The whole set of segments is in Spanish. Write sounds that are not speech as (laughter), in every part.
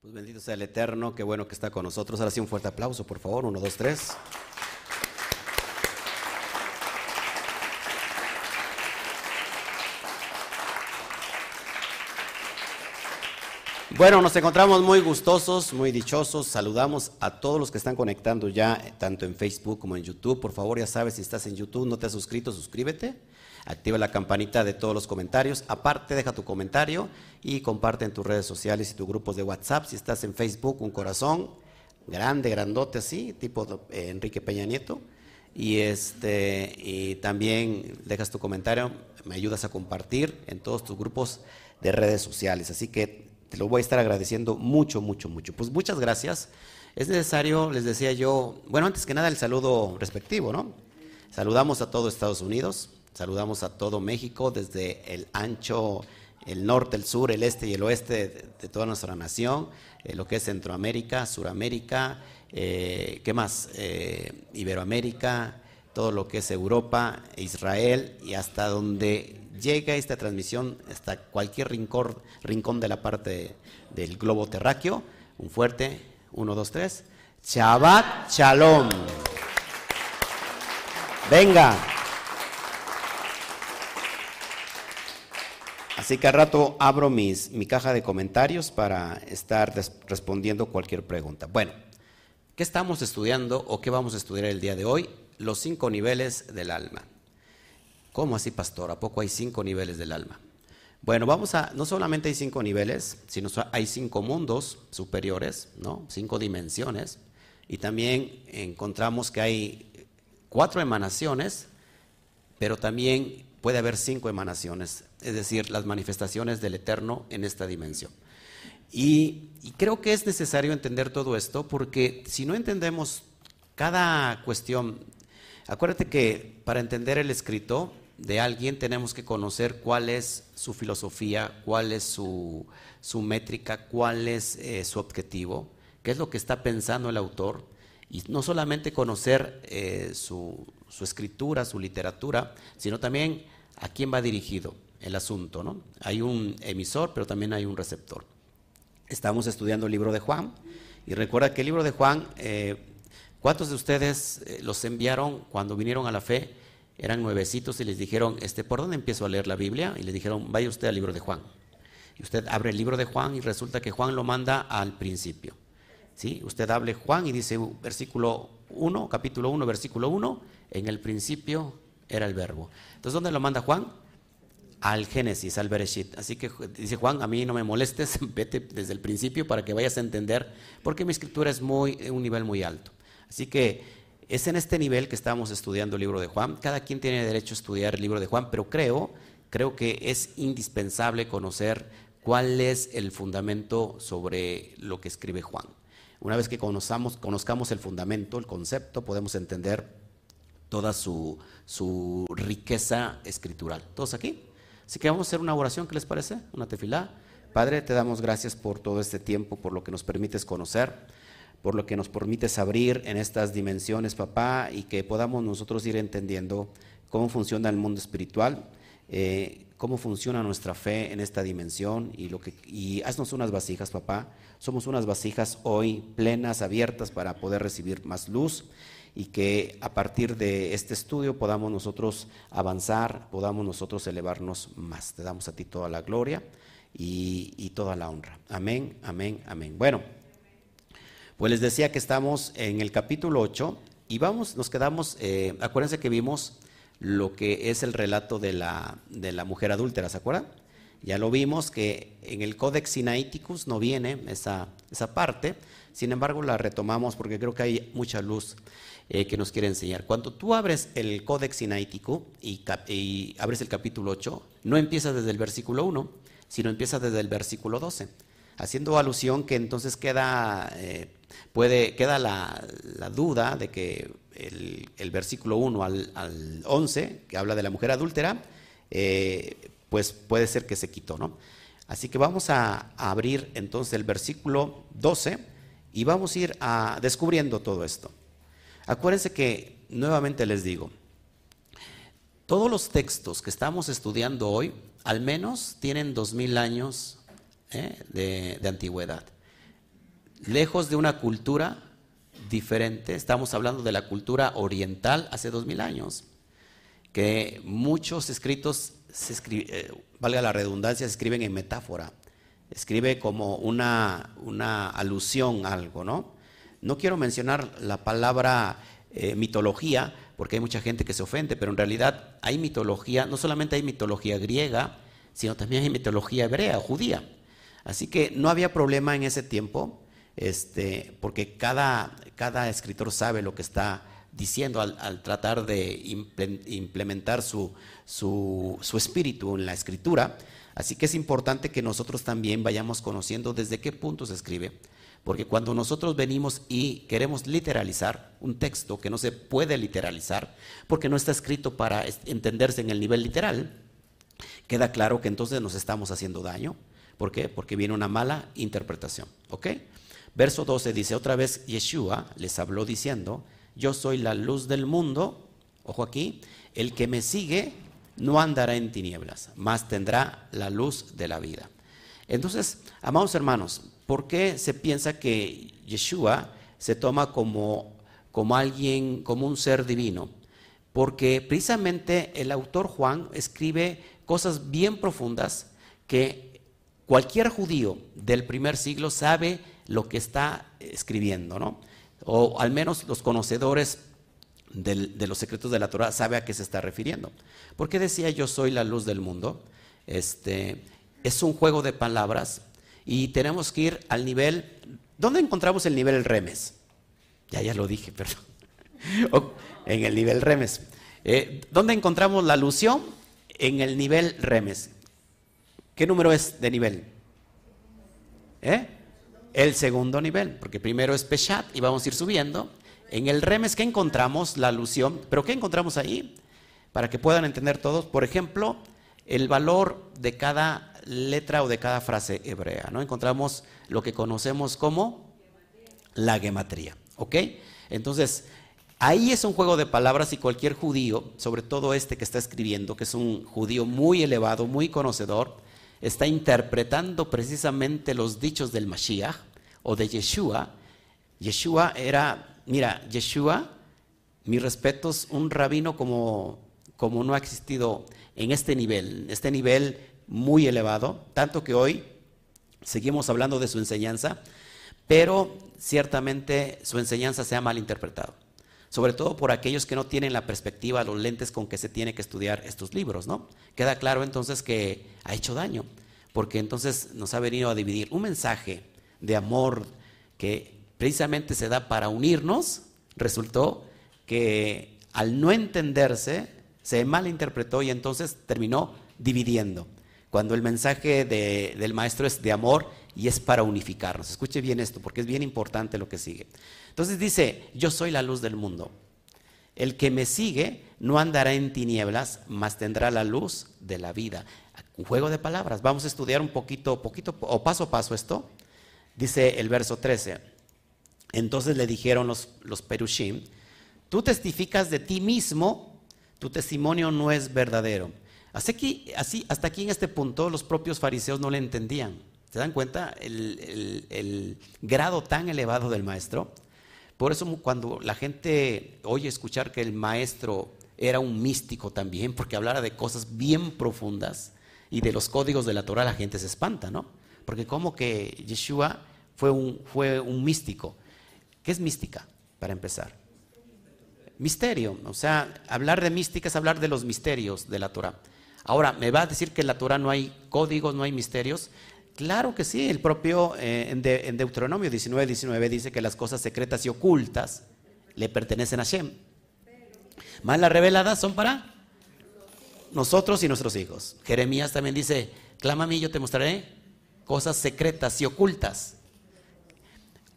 Pues bendito sea el Eterno, qué bueno que está con nosotros. Ahora sí un fuerte aplauso, por favor. Uno, dos, tres. Bueno, nos encontramos muy gustosos, muy dichosos. Saludamos a todos los que están conectando ya, tanto en Facebook como en YouTube. Por favor, ya sabes, si estás en YouTube, no te has suscrito, suscríbete. Activa la campanita de todos los comentarios. Aparte, deja tu comentario y comparte en tus redes sociales y tus grupos de WhatsApp. Si estás en Facebook, un corazón grande, grandote así, tipo eh, Enrique Peña Nieto. Y, este, y también dejas tu comentario, me ayudas a compartir en todos tus grupos de redes sociales. Así que te lo voy a estar agradeciendo mucho, mucho, mucho. Pues muchas gracias. Es necesario, les decía yo, bueno, antes que nada el saludo respectivo, ¿no? Saludamos a todo Estados Unidos, saludamos a todo México, desde el ancho, el norte, el sur, el este y el oeste de, toda nuestra nación, eh, lo que es Centroamérica, Suramérica, eh, ¿qué más? Eh, Iberoamérica, todo lo que es Europa, Israel y hasta donde llega esta transmisión, hasta cualquier rincón, rincón de la parte del globo terráqueo. Un fuerte, uno, dos, tres. Shabbat Shalom. Venga. Así que al rato abro mi caja de comentarios para estar respondiendo cualquier pregunta. Bueno, ¿qué estamos estudiando o qué vamos a estudiar el día de hoy? Los cinco niveles del alma. ¿Cómo así, pastor? ¿A poco hay cinco niveles del alma? Bueno, vamos a, no solamente hay cinco niveles, sino hay cinco mundos superiores, ¿no? Cinco dimensiones. Y también encontramos que hay cuatro emanaciones, pero también puede haber cinco emanaciones, es decir, las manifestaciones del Eterno en esta dimensión. Y, creo que es necesario entender todo esto porque si no entendemos cada cuestión, acuérdate que para entender el escrito de alguien tenemos que conocer cuál es su filosofía, cuál es su, su métrica, cuál es eh, su objetivo, qué es lo que está pensando el autor, y no solamente conocer eh, su, su, escritura, su literatura, sino también a quién va dirigido el asunto. ¿no? Hay un emisor, pero también hay un receptor. Estamos estudiando el libro de Juan, y recuerda que el libro de Juan, eh, ¿cuántos de ustedes los enviaron cuando vinieron a la fe? eran nuevecitos y les dijeron, este, ¿por dónde empiezo a leer la Biblia? Y le dijeron, vaya usted al libro de Juan. Y usted abre el libro de Juan y resulta que Juan lo manda al principio. ¿Sí? Usted hable Juan y dice versículo 1, capítulo 1, versículo 1, en el principio era el verbo. Entonces, ¿dónde lo manda Juan? Al Génesis, al Bereshit. Así que dice Juan, a mí no me molestes, (laughs) vete desde el principio para que vayas a entender, porque mi escritura es muy, un nivel muy alto. Así que es en este nivel que estamos estudiando el libro de Juan. Cada quien tiene derecho a estudiar el libro de Juan, pero creo, creo que es indispensable conocer cuál es el fundamento sobre lo que escribe Juan. Una vez que conozcamos, conozcamos el fundamento, el concepto, podemos entender toda su, su riqueza escritural. ¿Todos aquí? Así que vamos a hacer una oración, ¿qué les parece? Una tefilá. Padre, te damos gracias por todo este tiempo, por lo que nos permites conocer por lo que nos permites abrir en estas dimensiones, papá, y que podamos nosotros ir entendiendo cómo funciona el mundo espiritual, eh, cómo funciona nuestra fe en esta dimensión y, lo que, y haznos unas vasijas, papá. Somos unas vasijas hoy plenas, abiertas para poder recibir más luz y que a partir de este estudio podamos nosotros avanzar, podamos nosotros elevarnos más. Te damos a ti toda la gloria y, y toda la honra. Amén, amén, amén. Bueno. Pues les decía que estamos en el capítulo 8 y vamos, nos quedamos, eh, acuérdense que vimos lo que es el relato de la, de la mujer adúltera, ¿se acuerdan? Ya lo vimos que en el Codex Sinaiticus no viene esa, esa parte, sin embargo la retomamos porque creo que hay mucha luz eh, que nos quiere enseñar. Cuando tú abres el Codex Sinaiticus y, abres el capítulo 8, no empiezas desde el versículo 1, sino empiezas desde el versículo 12, haciendo alusión que entonces queda eh, Puede, queda la, duda de que el, versículo 1 al, 11, que habla de la mujer adúltera, eh, pues puede ser que se quitó, ¿no? Así que vamos a, abrir entonces el versículo 12 y vamos a ir descubriendo todo esto. Acuérdense que, nuevamente les digo, todos los textos que estamos estudiando hoy, al menos tienen dos mil años ¿eh? de antigüedad. lejos de una cultura diferente, estamos hablando de la cultura oriental hace dos mil años, que muchos escritos, se eh, valga la redundancia, se escriben en metáfora, escribe como una, una alusión a algo, ¿no? No quiero mencionar la palabra eh, mitología, porque hay mucha gente que se ofende, pero en realidad hay mitología, no solamente hay mitología griega, sino también hay mitología hebrea, judía. Así que no había problema en ese tiempo, este, porque cada, cada escritor sabe lo que está diciendo al, tratar de implementar su, su, su, espíritu en la escritura. Así que es importante que nosotros también vayamos conociendo desde qué punto se escribe. Porque cuando nosotros venimos y queremos literalizar un texto que no se puede literalizar, porque no está escrito para entenderse en el nivel literal, queda claro que entonces nos estamos haciendo daño. ¿Por qué? Porque viene una mala interpretación. ¿Ok? Verso 12 dice, otra vez Yeshua les habló diciendo, yo soy la luz del mundo, ojo aquí, el que me sigue no andará en tinieblas, mas tendrá la luz de la vida. Entonces, amados hermanos, ¿Por qué se piensa que Yeshua se toma como, como alguien, como un ser divino? Porque precisamente el autor Juan escribe cosas bien profundas que cualquier judío del primer siglo sabe lo que está escribiendo, ¿no? O al menos los conocedores de los secretos de la Torah sabe a qué se está refiriendo. ¿Por qué decía yo soy la luz del mundo? Este, es un juego de palabras y tenemos que ir al nivel, ¿dónde encontramos el nivel remes? Ya, ya lo dije, (laughs) perdón. en el nivel remes. Eh, ¿Dónde encontramos la alusión? En el nivel remes. ¿Qué número es de nivel? ¿Eh? El segundo nivel, porque primero es Peshat y vamos a ir subiendo. En el remes, ¿qué encontramos? La alusión. ¿Pero qué encontramos ahí? Para que puedan entender todos. Por ejemplo, el valor de cada letra o de cada frase hebrea. ¿no? Encontramos lo que conocemos como la gematría. ¿Ok? Entonces, ahí es un juego de palabras y cualquier judío, sobre todo este que está escribiendo, que es un judío muy elevado, muy conocedor, está interpretando precisamente los dichos del Mashiach o de Yeshua. Yeshua era, mira, Yeshua, mis respetos, un rabino como, como no ha existido en este nivel, este nivel muy elevado, tanto que hoy seguimos hablando de su enseñanza, pero ciertamente su enseñanza se ha malinterpretado, sobre todo por aquellos que no tienen la perspectiva, los lentes con que se tiene que estudiar estos libros, ¿no? Queda claro entonces que ha hecho daño, porque entonces nos ha venido a dividir un mensaje de amor que precisamente se da para unirnos, resultó que al no entenderse se malinterpretó y entonces terminó dividiendo cuando el mensaje del maestro es de amor y es para unificarnos. Escuche bien esto, porque es bien importante lo que sigue. Entonces dice, yo soy la luz del mundo. El que me sigue no andará en tinieblas, mas tendrá la luz de la vida. Un juego de palabras. Vamos a estudiar un poquito, poquito o paso a paso esto. Dice el verso 13. Entonces le dijeron los, los perushim, tú testificas de ti mismo, tu testimonio no es verdadero. Así así, hasta aquí en este punto los propios fariseos no le entendían. ¿Se dan cuenta el, grado tan elevado del maestro? Por eso cuando la gente oye escuchar que el maestro era un místico también, porque hablara de cosas bien profundas y de los códigos de la Torah, la gente se espanta, ¿no? Porque como que Yeshua fue un, fue un místico. ¿Qué es mística, para empezar? Misterio, o sea, hablar de mística es hablar de los misterios de la Torah. Ahora, ¿me va a decir que en la Torah no hay códigos, no hay misterios? Claro que sí, el propio eh, en, Deuteronomio 19, 19 dice que las cosas secretas y ocultas le pertenecen a Shem. Más las reveladas son para nosotros y nuestros hijos. Jeremías también dice, clama a mí, yo te mostraré cosas secretas y ocultas.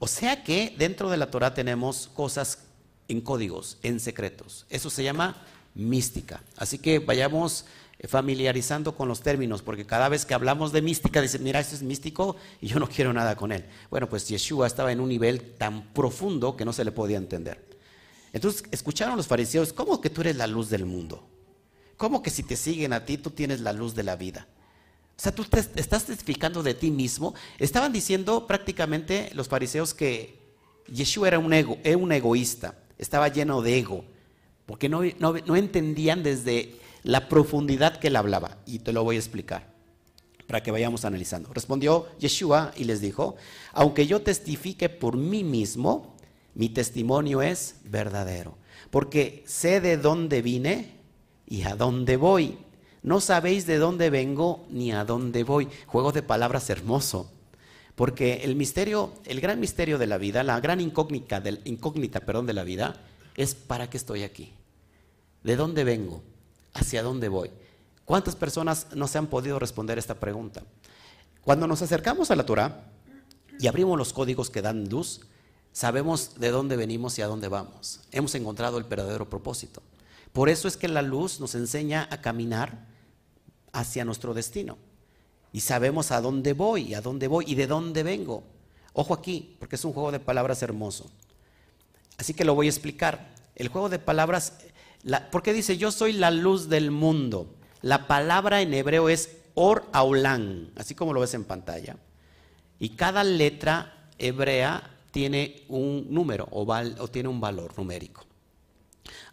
O sea que dentro de la Torah tenemos cosas en códigos, en secretos. Eso se llama mística. Así que vayamos familiarizando con los términos, porque cada vez que hablamos de mística, dicen, mira, esto es místico y yo no quiero nada con él. Bueno, pues Yeshua estaba en un nivel tan profundo que no se le podía entender. Entonces, escucharon los fariseos, ¿cómo que tú eres la luz del mundo? ¿Cómo que si te siguen a ti, tú tienes la luz de la vida? O sea, tú te estás testificando de ti mismo. Estaban diciendo prácticamente los fariseos que Yeshua era un, ego, era un egoísta, estaba lleno de ego, porque no, no entendían desde la profundidad que él hablaba. Y te lo voy a explicar para que vayamos analizando. Respondió Yeshua y les dijo, aunque yo testifique por mí mismo, mi testimonio es verdadero, porque sé de dónde vine y a dónde voy no sabéis de dónde vengo ni a dónde voy. Juego de palabras hermoso. Porque el misterio, el gran misterio de la vida, la gran incógnita, incógnita perdón, de la vida, es para qué estoy aquí. ¿De dónde vengo? ¿Hacia dónde voy? ¿Cuántas personas no se han podido responder esta pregunta? Cuando nos acercamos a la Torah y abrimos los códigos que dan luz, sabemos de dónde venimos y a dónde vamos. Hemos encontrado el verdadero propósito. Por eso es que la luz nos enseña a caminar hacia nuestro destino. Y sabemos a dónde voy, a dónde voy y de dónde vengo. Ojo aquí, porque es un juego de palabras hermoso. Así que lo voy a explicar. El juego de palabras, ¿por qué dice yo soy la luz del mundo? La palabra en hebreo es or aulán, así como lo ves en pantalla. Y cada letra hebrea tiene un número o, o tiene un valor numérico.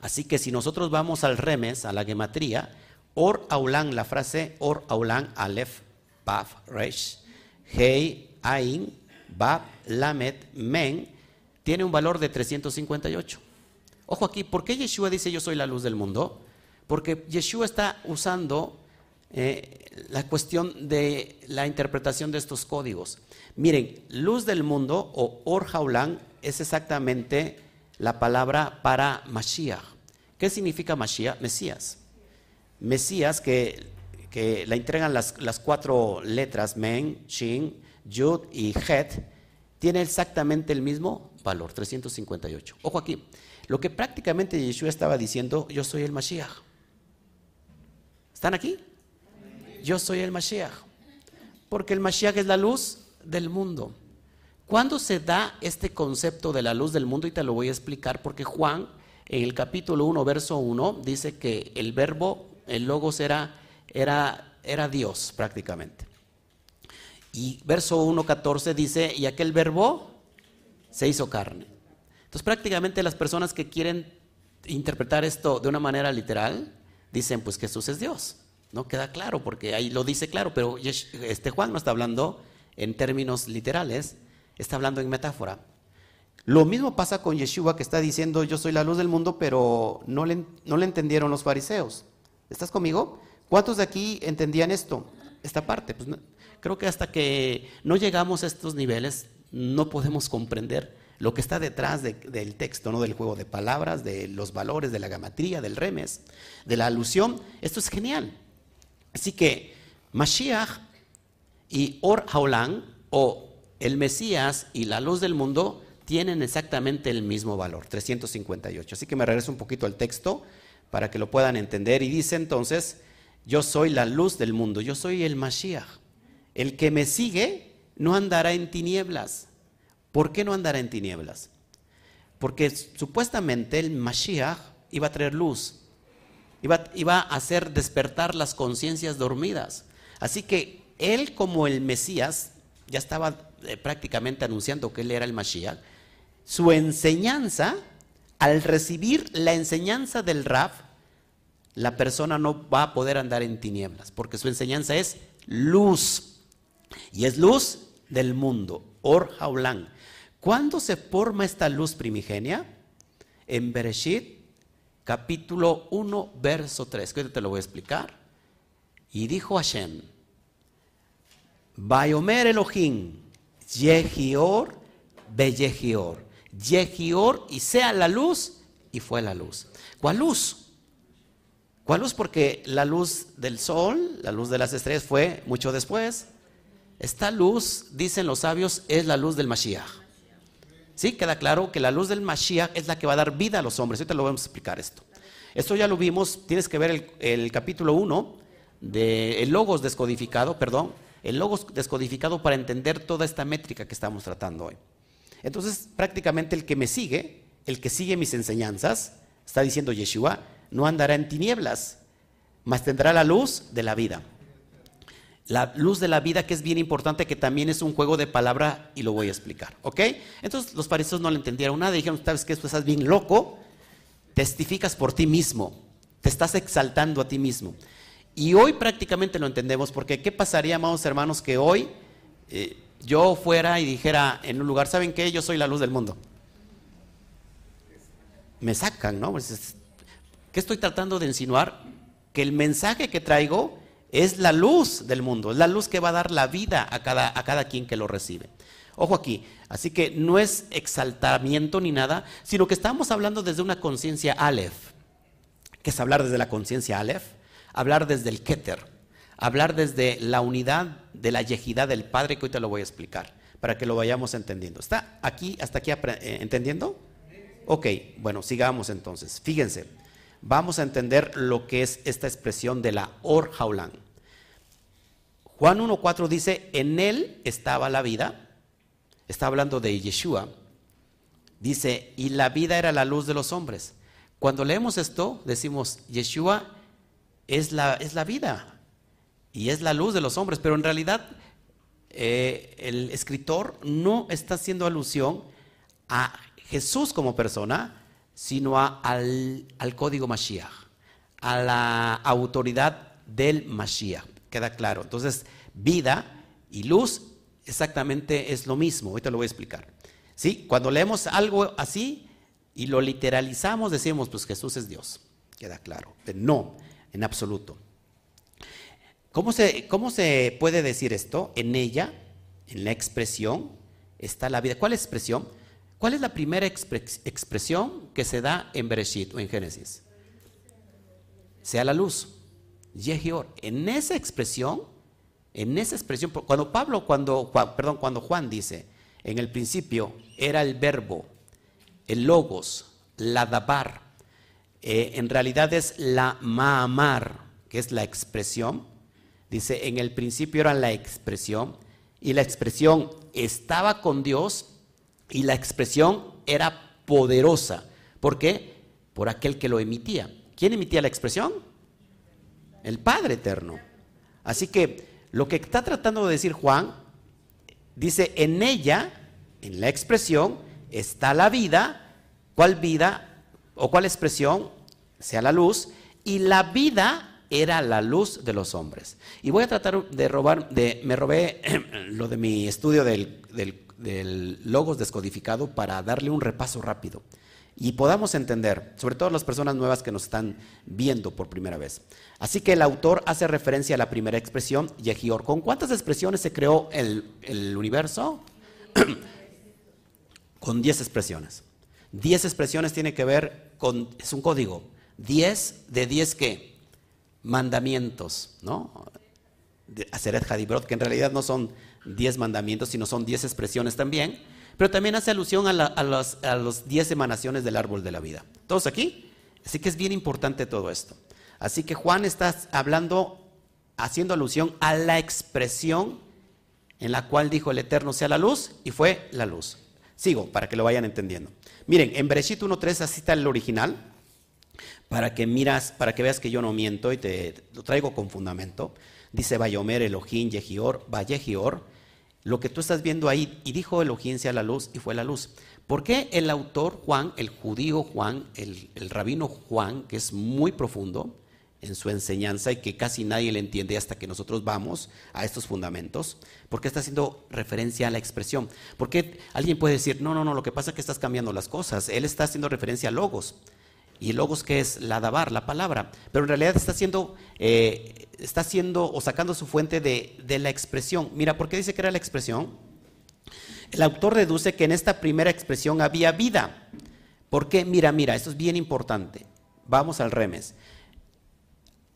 Así que si nosotros vamos al remes, a la gematría, Or Aulan, la frase Or Aulan, Aleph, Baf, Resh, Hei, Ain, Bab, Lamet, Men, tiene un valor de 358. Ojo aquí, ¿por qué Yeshua dice yo soy la luz del mundo? Porque Yeshua está usando eh, la cuestión de la interpretación de estos códigos. Miren, luz del mundo o Or Haulan es exactamente la palabra para Mashiach. ¿Qué significa Mashiach? Mesías. Mesías que, que la entregan las, cuatro letras, Men, Shin, Yud y Het, tiene exactamente el mismo valor, 358. Ojo aquí, lo que prácticamente Yeshua estaba diciendo, yo soy el Mashiach. ¿Están aquí? Yo soy el Mashiach. Porque el Mashiach es la luz del mundo. ¿Cuándo se da este concepto de la luz del mundo? Y te lo voy a explicar porque Juan, en el capítulo 1, verso 1, dice que el verbo el logos era, era, era Dios prácticamente. Y verso 1.14 dice, y aquel verbo se hizo carne. Entonces prácticamente las personas que quieren interpretar esto de una manera literal, dicen, pues Jesús es Dios. No queda claro, porque ahí lo dice claro, pero este Juan no está hablando en términos literales, está hablando en metáfora. Lo mismo pasa con Yeshua que está diciendo, yo soy la luz del mundo, pero no le, no le entendieron los fariseos. ¿Estás conmigo? ¿Cuántos de aquí entendían esto? Esta parte. Pues creo que hasta que no llegamos a estos niveles no podemos comprender lo que está detrás del texto, ¿no? del juego de palabras, de los valores, de la gamatría, del remes, de la alusión. Esto es genial. Así que Mashiach y Or Haolan, o el Mesías y la luz del mundo, tienen exactamente el mismo valor, 358. Así que me regreso un poquito al texto para que lo puedan entender. Y dice entonces, yo soy la luz del mundo, yo soy el Mashiach. El que me sigue no andará en tinieblas. ¿Por qué no andará en tinieblas? Porque supuestamente el Mashiach iba a traer luz, iba, iba a hacer despertar las conciencias dormidas. Así que él como el Mesías, ya estaba eh, prácticamente anunciando que él era el Mashiach, su enseñanza al recibir la enseñanza del Raf, la persona no va a poder andar en tinieblas, porque su enseñanza es luz. Y es luz del mundo, Or Haulan. ¿Cuándo se forma esta luz primigenia? En Bereshit, capítulo 1, verso 3, que te lo voy a explicar. Y dijo Hashem, Bayomer Elohim, Yehior, Beyehior. Yehior y sea la luz, y fue la luz. ¿Cuál luz? ¿Cuál luz? Porque la luz del sol, la luz de las estrellas fue mucho después. Esta luz, dicen los sabios, es la luz del Mashiach. ¿Sí? Queda claro que la luz del Mashiach es la que va a dar vida a los hombres. Ahorita lo vamos a explicar esto. Esto ya lo vimos, tienes que ver el, capítulo 1 del Logos descodificado, perdón, el Logos descodificado para entender toda esta métrica que estamos tratando hoy. Entonces, prácticamente el que me sigue, el que sigue mis enseñanzas, está diciendo Yeshua, no andará en tinieblas, mas tendrá la luz de la vida. la luz de la vida, que es bien importante, que también es un juego de palabra y lo voy a explicar, ¿ok? Entonces los fariseos no le entendieron nada, dijeron, sabes que esto estás bien loco, testificas por ti mismo, te estás exaltando a ti mismo. Y hoy prácticamente lo entendemos, porque ¿qué pasaría, amados hermanos, que hoy eh, yo fuera y dijera en un lugar, ¿saben qué? Yo soy la luz del mundo. Me sacan, ¿no? Pues, ¿Qué estoy tratando de insinuar? Que el mensaje que traigo es la luz del mundo, es la luz que va a dar la vida a cada, a cada quien que lo recibe. Ojo aquí, así que no es exaltamiento ni nada, sino que estamos hablando desde una conciencia Aleph. que es hablar desde la conciencia Aleph? Hablar desde el Keter, hablar desde la unidad de la yejidad del Padre, que hoy te lo voy a explicar, para que lo vayamos entendiendo. ¿Está aquí, hasta aquí eh, entendiendo? Ok, bueno, sigamos entonces. Fíjense vamos a entender lo que es esta expresión de la Or Juan 1.4 dice, en él estaba la vida, está hablando de Yeshua, dice, y la vida era la luz de los hombres. Cuando leemos esto, decimos, Yeshua es la, es la vida y es la luz de los hombres, pero en realidad eh, el escritor no está haciendo alusión a Jesús como persona, sino al, código Mashiach, a la autoridad del Mashiach. Queda claro. Entonces, vida y luz exactamente es lo mismo. Ahorita lo voy a explicar. ¿Sí? Cuando leemos algo así y lo literalizamos, decimos, pues Jesús es Dios. Queda claro. no, en absoluto. ¿Cómo se, ¿Cómo se puede decir esto? En ella, en la expresión, está la vida. ¿Cuál expresión? ¿Cuál es la primera expresión que se da en Bereshit o en Génesis? Sea la luz. Yehior. En esa expresión, en esa expresión, cuando Pablo, cuando, perdón, cuando Juan dice, en el principio era el verbo, el logos, la dabar, eh, en realidad es la maamar, que es la expresión. Dice, en el principio era la expresión, y la expresión estaba con Dios y la expresión era poderosa. ¿Por qué? Por aquel que lo emitía. ¿Quién emitía la expresión? El Padre Eterno. Así que lo que está tratando de decir Juan, dice, en ella, en la expresión, está la vida. ¿Cuál vida o cuál expresión? Sea la luz. Y la vida era la luz de los hombres. Y voy a tratar de robar, me robé (clears throat) lo de mi estudio del, del del logos descodificado para darle un repaso rápido y podamos entender, sobre todo las personas nuevas que nos están viendo por primera vez. Así que el autor hace referencia a la primera expresión, Yehior. ¿Con cuántas expresiones se creó el, el universo? (clears throat) con 10 expresiones. 10 expresiones tiene que ver con, es un código. 10 de 10 qué? Mandamientos, ¿no? Aseret Hadibrot, que en realidad no son diez mandamientos, sino son diez expresiones también, pero también hace alusión a, las a los diez emanaciones del árbol de la vida. ¿Todos aquí? Así que es bien importante todo esto. Así que Juan está hablando, haciendo alusión a la expresión en la cual dijo el Eterno sea la luz y fue la luz. Sigo para que lo vayan entendiendo. Miren, en Bereshit 1.3 así está el original, para que miras, para que veas que yo no miento y te lo traigo con fundamento. Dice Bayomer, Elohim, Yehior, Vallejior. Lo que tú estás viendo ahí, y dijo Elohim sea la luz, y fue la luz. ¿Por qué el autor Juan, el judío Juan, el, rabino Juan, que es muy profundo en su enseñanza y que casi nadie le entiende hasta que nosotros vamos a estos fundamentos, ¿por qué está haciendo referencia a la expresión? Porque alguien puede decir, no, no, no, lo que pasa es que estás cambiando las cosas. Él está haciendo referencia a logos. Y logos que es la dabar, la palabra. Pero en realidad está haciendo, eh, está o sacando su fuente de, la expresión. Mira, ¿por qué dice que era la expresión? El autor deduce que en esta primera expresión había vida. ¿Por qué? Mira, mira, esto es bien importante. Vamos al remes.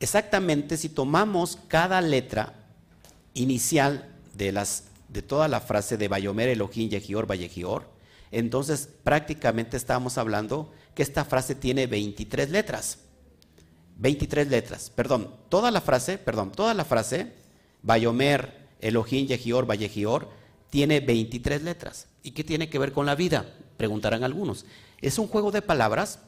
Exactamente, si tomamos cada letra inicial de, las, de toda la frase de Bayomer, Elohim, Yehior, Vallejior, entonces prácticamente estamos hablando que esta frase tiene 23 letras. 23 letras. Perdón, toda la frase, perdón, toda la frase, Bayomer, Elohim, Yehior, Vallejior, tiene 23 letras. ¿Y qué tiene que ver con la vida? Preguntarán algunos. Es un juego de palabras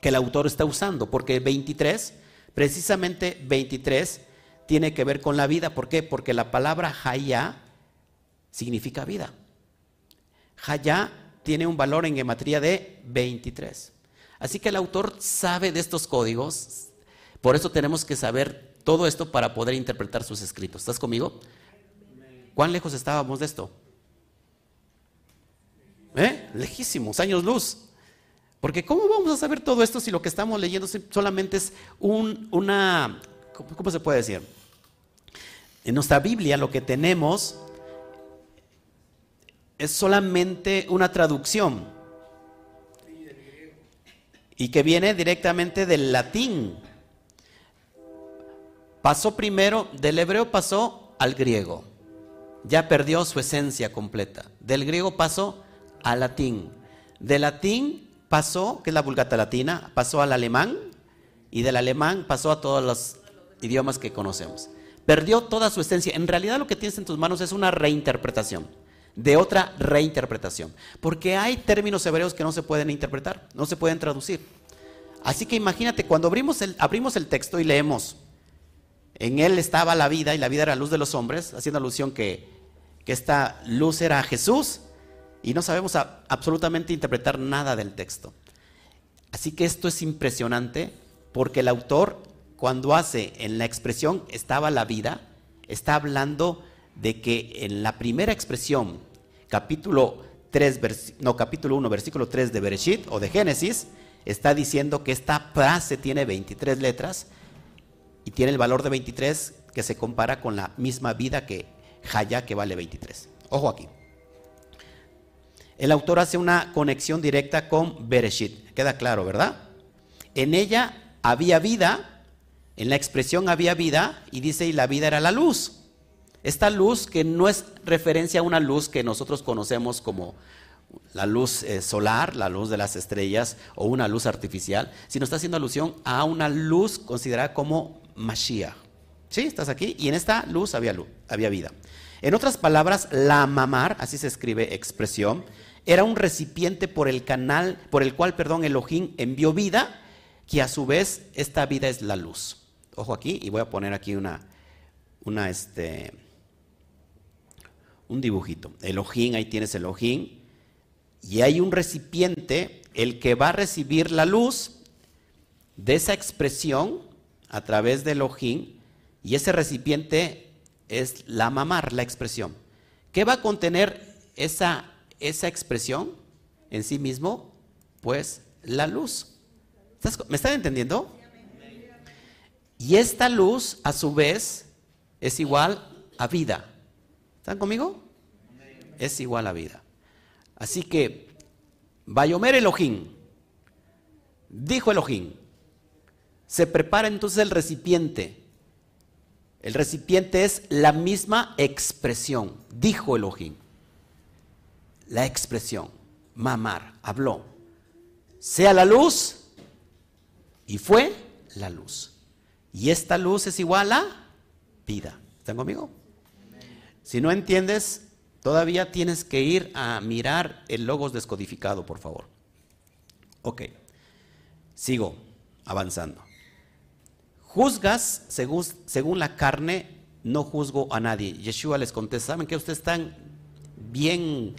que el autor está usando, porque 23, precisamente 23, tiene que ver con la vida. ¿Por qué? Porque la palabra Haya significa vida. Haya tiene un valor en gematría de 23. Así que el autor sabe de estos códigos, por eso tenemos que saber todo esto para poder interpretar sus escritos. ¿Estás conmigo? ¿Cuán lejos estábamos de esto? ¿Eh? Lejísimos, años luz. Porque ¿cómo vamos a saber todo esto si lo que estamos leyendo solamente es un, una, ¿cómo se puede decir? En nuestra Biblia lo que tenemos es solamente una traducción y que viene directamente del latín. Pasó primero, del hebreo pasó al griego. Ya perdió su esencia completa. Del griego pasó al latín. Del latín pasó, que es la vulgata latina, pasó al alemán y del alemán pasó a todos los idiomas que conocemos. Perdió toda su esencia. En realidad lo que tienes en tus manos es una reinterpretación de otra reinterpretación. Porque hay términos hebreos que no se pueden interpretar, no se pueden traducir. Así que imagínate, cuando abrimos el, abrimos el texto y leemos, en él estaba la vida y la vida era la luz de los hombres, haciendo alusión que, que esta luz era Jesús, y no sabemos absolutamente interpretar nada del texto. Así que esto es impresionante porque el autor, cuando hace en la expresión estaba la vida, está hablando de que en la primera expresión, capítulo 3, no, capítulo 1, versículo 3 de Bereshit o de Génesis, está diciendo que esta frase tiene 23 letras y tiene el valor de 23 que se compara con la misma vida que Jaya que vale 23. Ojo aquí. El autor hace una conexión directa con Bereshit. Queda claro, ¿verdad? En ella había vida, en la expresión había vida, y dice, y la vida era la luz. Esta luz que no es referencia a una luz que nosotros conocemos como la luz eh, solar, la luz de las estrellas o una luz artificial, sino está haciendo alusión a una luz considerada como Mashiach. ¿Sí? ¿Estás aquí? Y en esta luz había, luz, había vida. En otras palabras, la mamar, así se escribe expresión, era un recipiente por el canal, por el cual, perdón, Elohim envió vida, que a su vez esta vida es la luz. Ojo aquí, y voy a poner aquí una, una este, un dibujito. Elohim, ahí tienes Elohim, y hay un recipiente, el que va a recibir la luz de esa expresión a través de Elohim, y ese recipiente es la mamar, la expresión. ¿Qué va a contener esa esa expresión en sí mismo, pues la luz. ¿Me están entendiendo? Y esta luz, a su vez, es igual a vida. ¿Están conmigo? Es igual a vida. Así que, Bayomer Elohim, dijo Elohim, se prepara entonces el recipiente. El recipiente es la misma expresión, dijo Elohim la expresión, mamar, habló, sea la luz, y fue la luz. Y esta luz es igual a vida. ¿Están conmigo? Si no entiendes, todavía tienes que ir a mirar el logos descodificado, por favor. Ok, sigo avanzando. Juzgas según, según la carne, no juzgo a nadie. Yeshua les contesta, ¿saben que ustedes están bien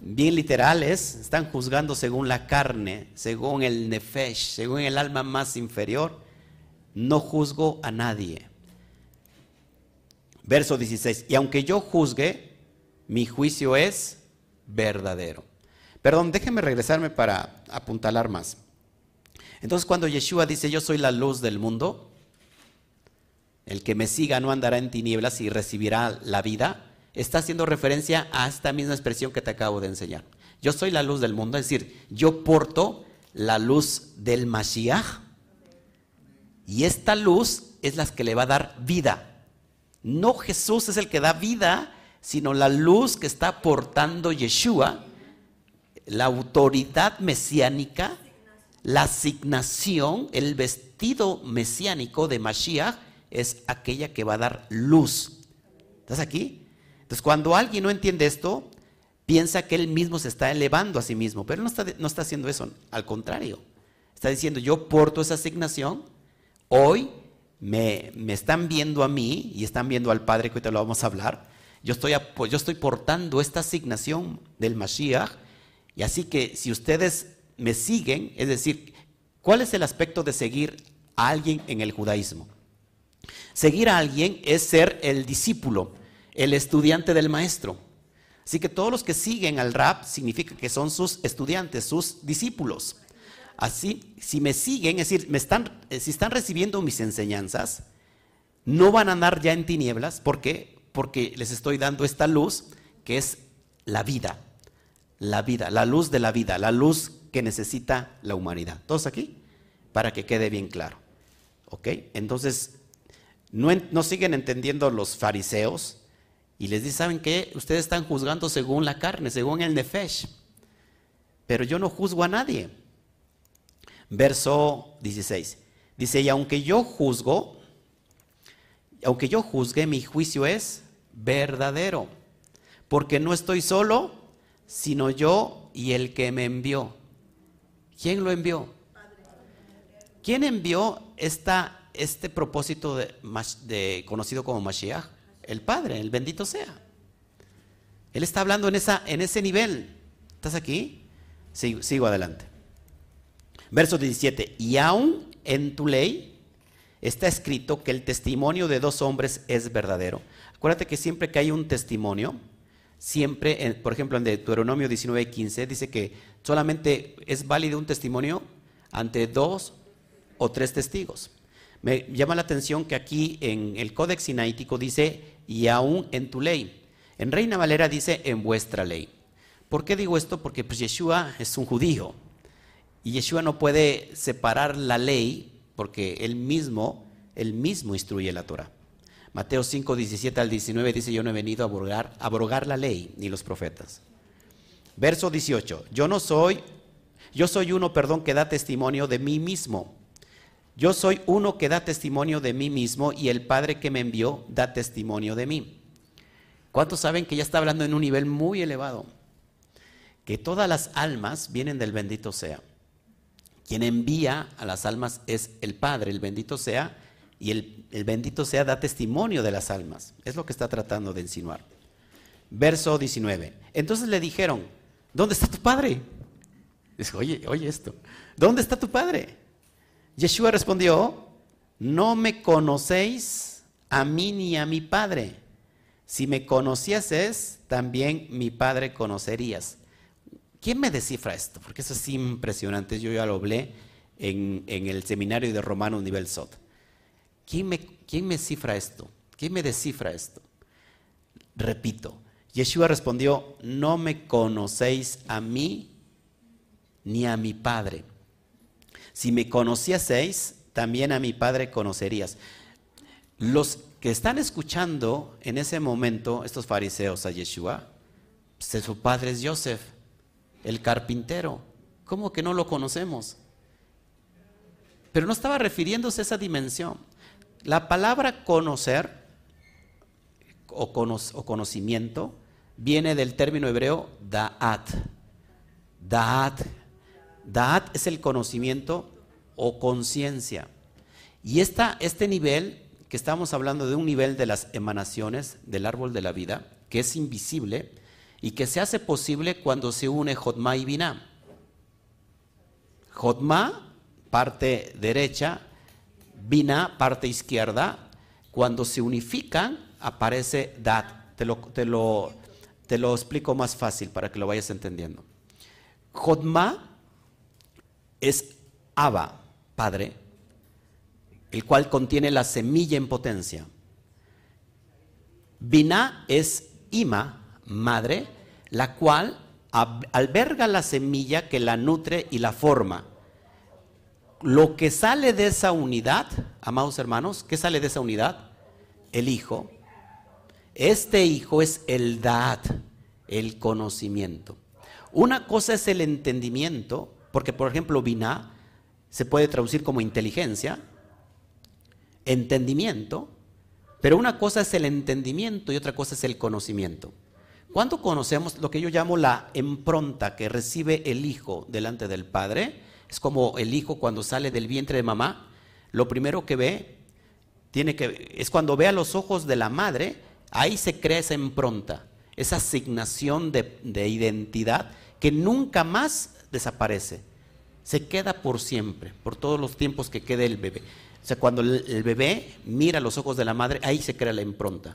bien literales, están juzgando según la carne, según el nefesh, según el alma más inferior. No juzgo a nadie. Verso 16. Y aunque yo juzgue, mi juicio es verdadero. Perdón, déjenme regresarme para apuntalar más. Entonces cuando Yeshua dice, yo soy la luz del mundo, el que me siga no andará en tinieblas y recibirá la vida, está haciendo referencia a esta misma expresión que te acabo de enseñar. Yo soy la luz del mundo, es decir, yo porto la luz del Mashiach y esta luz es la que le va a dar vida. No Jesús es el que da vida, sino la luz que está portando Yeshua, la autoridad mesiánica, la asignación, el vestido mesiánico de Mashiach es aquella que va a dar luz. ¿Estás aquí? Entonces, cuando alguien no entiende esto, piensa que él mismo se está elevando a sí mismo, pero no está, no está haciendo eso, al contrario. Está diciendo, yo porto esa asignación, hoy me, están viendo a mí y están viendo al Padre, que ahorita lo vamos a hablar. Yo estoy, yo estoy portando esta asignación del Mashiach. Y así que si ustedes me siguen, es decir, ¿cuál es el aspecto de seguir a alguien en el judaísmo? Seguir a alguien es ser el discípulo, el estudiante del maestro. Así que todos los que siguen al rap significa que son sus estudiantes, sus discípulos. Así, si me siguen, es decir, me están, eh, si están recibiendo mis enseñanzas, no van a andar ya en tinieblas. ¿Por qué? Porque les estoy dando esta luz que es la vida. La vida, la luz de la vida, la luz que necesita la humanidad. ¿Todos aquí? Para que quede bien claro. ¿Ok? Entonces, no, siguen entendiendo los fariseos y les dice, ¿saben qué? Ustedes están juzgando según la carne, según el nefesh. Pero yo no juzgo a nadie. Verso 16. Dice, y aunque yo juzgo, aunque yo juzgue, mi juicio es verdadero. Porque no estoy solo, sino yo y el que me envió. ¿Quién lo envió? ¿Quién envió esta, este propósito de, conocido como Mashiach? el Padre, el bendito sea. Él está hablando en, esa, en ese nivel. ¿Estás aquí? Sigo adelante. Verso 17. Y aún en tu ley está escrito que el testimonio de dos hombres es verdadero. Acuérdate que siempre que hay un testimonio, siempre, por ejemplo, en Deuteronomio 19:15 dice que solamente es válido un testimonio ante dos o tres testigos. Me llama la atención que aquí en el Códex Sinaítico dice y aún en tu ley. En Reina Valera dice en vuestra ley. ¿Por qué digo esto? Porque pues Yeshua es un judío y Yeshua no puede separar la ley porque él mismo, él mismo instruye la Torah. Mateo 5, 17 al 19 dice, yo no he venido a abrogar, a abrogar la ley ni los profetas. Verso 18, yo no soy, yo soy uno, perdón, que da testimonio de mí mismo yo soy uno que da testimonio de mí mismo y el Padre que me envió da testimonio de mí. ¿Cuántos saben que ya está hablando en un nivel muy elevado? Que todas las almas vienen del bendito sea. Quien envía a las almas es el Padre, el bendito sea, y el, bendito sea da testimonio de las almas. Es lo que está tratando de insinuar. Verso 19. Entonces le dijeron, ¿dónde está tu Padre? Oye, oye esto, ¿dónde está tu Padre? Yeshua respondió, no me conocéis a mí ni a mi Padre. Si me conocieses, también mi Padre conocerías. ¿Quién me descifra esto? Porque eso es impresionante. Yo ya lo hablé en, el seminario de Romanos nivel SOT. ¿Quién me, ¿Quién me cifra esto? ¿Quién me descifra esto? Repito, Yeshua respondió, no me conocéis a mí ni a mi Padre. Si me conocieseis, también a mi Padre conocerías. Los que están escuchando en ese momento, estos fariseos a Yeshua, pues, su padre es Joseph, el carpintero. ¿Cómo que no lo conocemos? Pero no estaba refiriéndose a esa dimensión. La palabra conocer o, o conocimiento viene del término hebreo da'at. Da'at Da'at es el conocimiento o conciencia. Y este nivel, que estamos hablando de un nivel de las emanaciones del árbol de la vida, que es invisible y que se hace posible cuando se une Jotma y Binah. Jotma, parte derecha, Binah, parte izquierda. Cuando se unifican, aparece Dat. Te lo, te lo, te lo explico más fácil para que lo vayas entendiendo. Jotma es Abba, Padre, el cual contiene la semilla en potencia. Binah es Ima, Madre, la cual alberga la semilla que la nutre y la forma. Lo que sale de esa unidad, amados hermanos, ¿qué sale de esa unidad? El Hijo. Este Hijo es el Daat, el conocimiento. Una cosa es el entendimiento porque, por ejemplo, Binah se puede traducir como inteligencia, entendimiento, pero una cosa es el entendimiento y otra cosa es el conocimiento. Cuando conocemos lo que yo llamo la impronta que recibe el hijo delante del padre, es como el hijo cuando sale del vientre de mamá, lo primero que ve tiene que, es cuando ve a los ojos de la madre, ahí se crea esa impronta, esa asignación de, de identidad que nunca más desaparece. Se queda por siempre, por todos los tiempos que quede el bebé. O sea, cuando el, bebé mira los ojos de la madre, ahí se crea la impronta.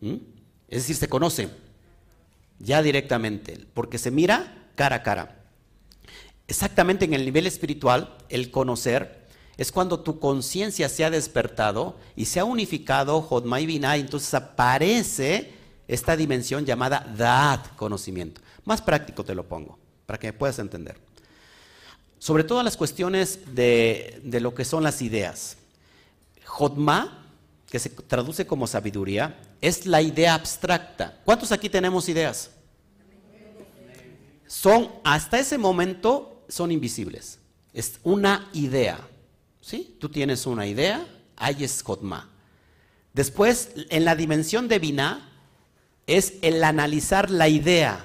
Es decir, se conoce ya directamente, porque se mira cara a cara. Exactamente en el nivel espiritual, el conocer es cuando tu conciencia se ha despertado y se ha unificado, Jodma y Binah, entonces aparece esta dimensión llamada Dad, conocimiento. Más práctico te lo pongo, para que puedas entender. Sobre todo las cuestiones de, de lo que son las ideas. Jodma, que se traduce como sabiduría, es la idea abstracta. ¿Cuántos aquí tenemos ideas? Son, hasta ese momento, son invisibles. Es una idea. ¿Sí? Tú tienes una idea, ahí es Jodma. Después, en la dimensión de es el analizar la idea.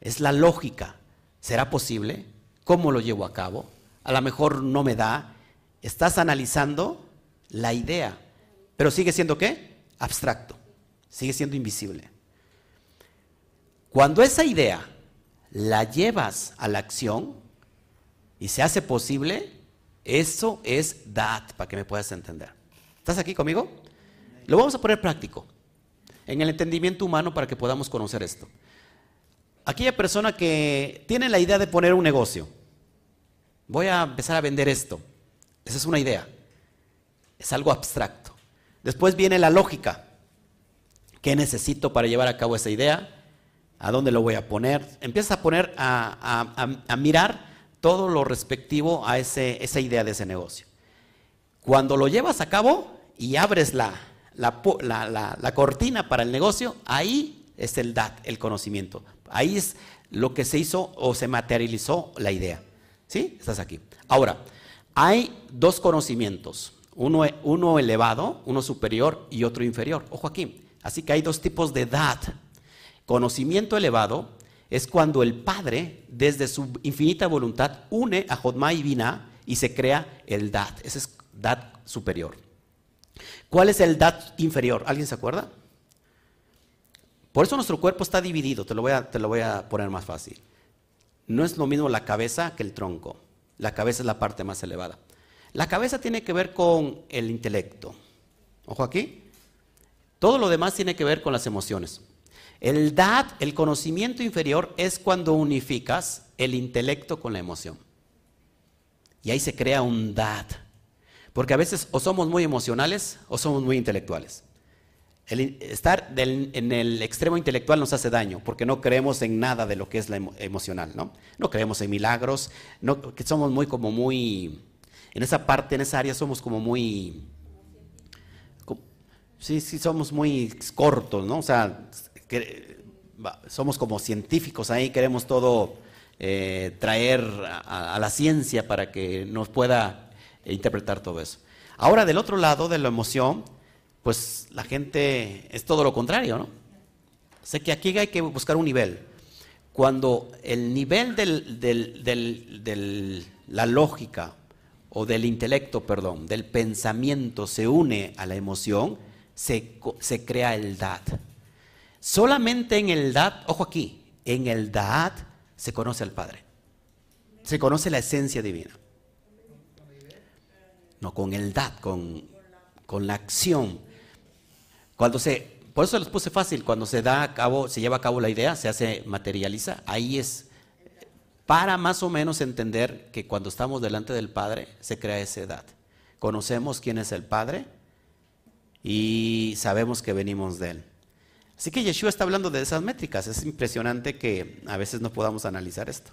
Es la lógica. ¿Será posible? ¿Cómo lo llevo a cabo? A lo mejor no me da. Estás analizando la idea. Pero sigue siendo qué? Abstracto. Sigue siendo invisible. Cuando esa idea la llevas a la acción y se hace posible, eso es DAT, para que me puedas entender. ¿Estás aquí conmigo? Lo vamos a poner práctico, en el entendimiento humano para que podamos conocer esto. Aquella persona que tiene la idea de poner un negocio, voy a empezar a vender esto, esa es una idea, es algo abstracto. Después viene la lógica, ¿qué necesito para llevar a cabo esa idea? ¿A dónde lo voy a poner? Empiezas a poner, a, mirar todo lo respectivo a ese, esa idea de ese negocio. Cuando lo llevas a cabo y abres la, la, cortina para el negocio, ahí es el DAT, el conocimiento. Ahí es lo que se hizo o se materializó la idea. ¿Sí? Estás aquí. Ahora, hay dos conocimientos, uno, uno elevado, uno superior y otro inferior. Ojo aquí. Así que hay dos tipos de DAT. Conocimiento elevado es cuando el Padre, desde su infinita voluntad, une a Jodma y Binah y se crea el Dat. Ese es Dat superior. ¿Cuál es el Dat inferior? ¿Alguien se acuerda? Por eso nuestro cuerpo está dividido, te lo voy a, te lo voy a poner más fácil. No es lo mismo la cabeza que el tronco. La cabeza es la parte más elevada. La cabeza tiene que ver con el intelecto. Ojo aquí. Todo lo demás tiene que ver con las emociones. El DAT, el conocimiento inferior, es cuando unificas el intelecto con la emoción. Y ahí se crea un DAT. Porque a veces o somos muy emocionales o somos muy intelectuales. El estar en el extremo intelectual nos hace daño porque no creemos en nada de lo que es la emocional, ¿no? No creemos en milagros, que somos muy como muy, en esa parte, en esa área somos como muy, sí, sí, somos muy cortos, ¿no? O sea, somos como científicos ahí, queremos todo eh, traer a, la ciencia para que nos pueda interpretar todo eso. Ahora, del otro lado de la emoción, pues la gente es todo lo contrario, ¿no? Sé que aquí hay que buscar un nivel. Cuando el nivel de la lógica o del intelecto, perdón, del pensamiento se une a la emoción, se, se crea el DAT. Solamente en el Dad, ojo aquí, en el Dad se conoce al Padre. Se conoce la esencia divina. No, con el Dad, con, con la acción. Cuando se, por eso les puse fácil, cuando se da a cabo, se lleva a cabo la idea, se hace, materializa, ahí es para más o menos entender que cuando estamos delante del Padre se crea esa edad. Conocemos quién es el Padre y sabemos que venimos de Él. Así que Yeshua está hablando de esas métricas. Es impresionante que a veces no podamos analizar esto.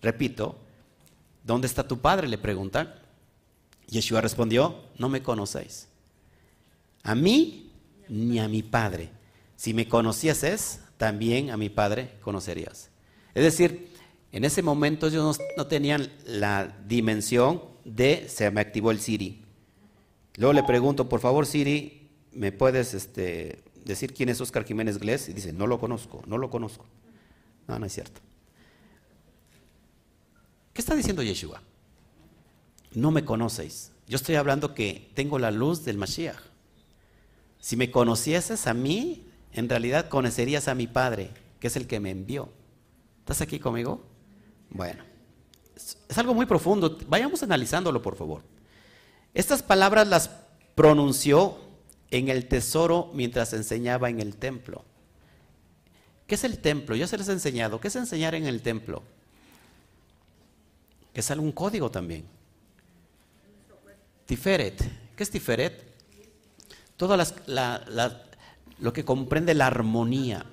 Repito, ¿dónde está tu padre? Le preguntan. Yeshua respondió, no me conocéis. A mí ni a mi padre. Si me conocieses, también a mi padre conocerías. Es decir, en ese momento ellos no, tenían la dimensión de se me activó el Siri. Luego le pregunto, por favor Siri, ¿me puedes este, decir quién es Oscar Jiménez Glés y dice, no lo conozco, no lo conozco. No, no es cierto. ¿Qué está diciendo Yeshua? no me conocéis. Yo estoy hablando que tengo la luz del Mashiach. Si me conocieses a mí, en realidad conocerías a mi Padre, que es el que me envió. ¿Estás aquí conmigo? Bueno, es algo muy profundo. Vayamos analizándolo, por favor. Estas palabras las pronunció en el tesoro mientras enseñaba en el templo. ¿Qué es el templo? Yo se les he enseñado. ¿Qué es enseñar en el templo? Es algún código también. Tiferet. ¿Qué es Tiferet? Todo lo que comprende la armonía.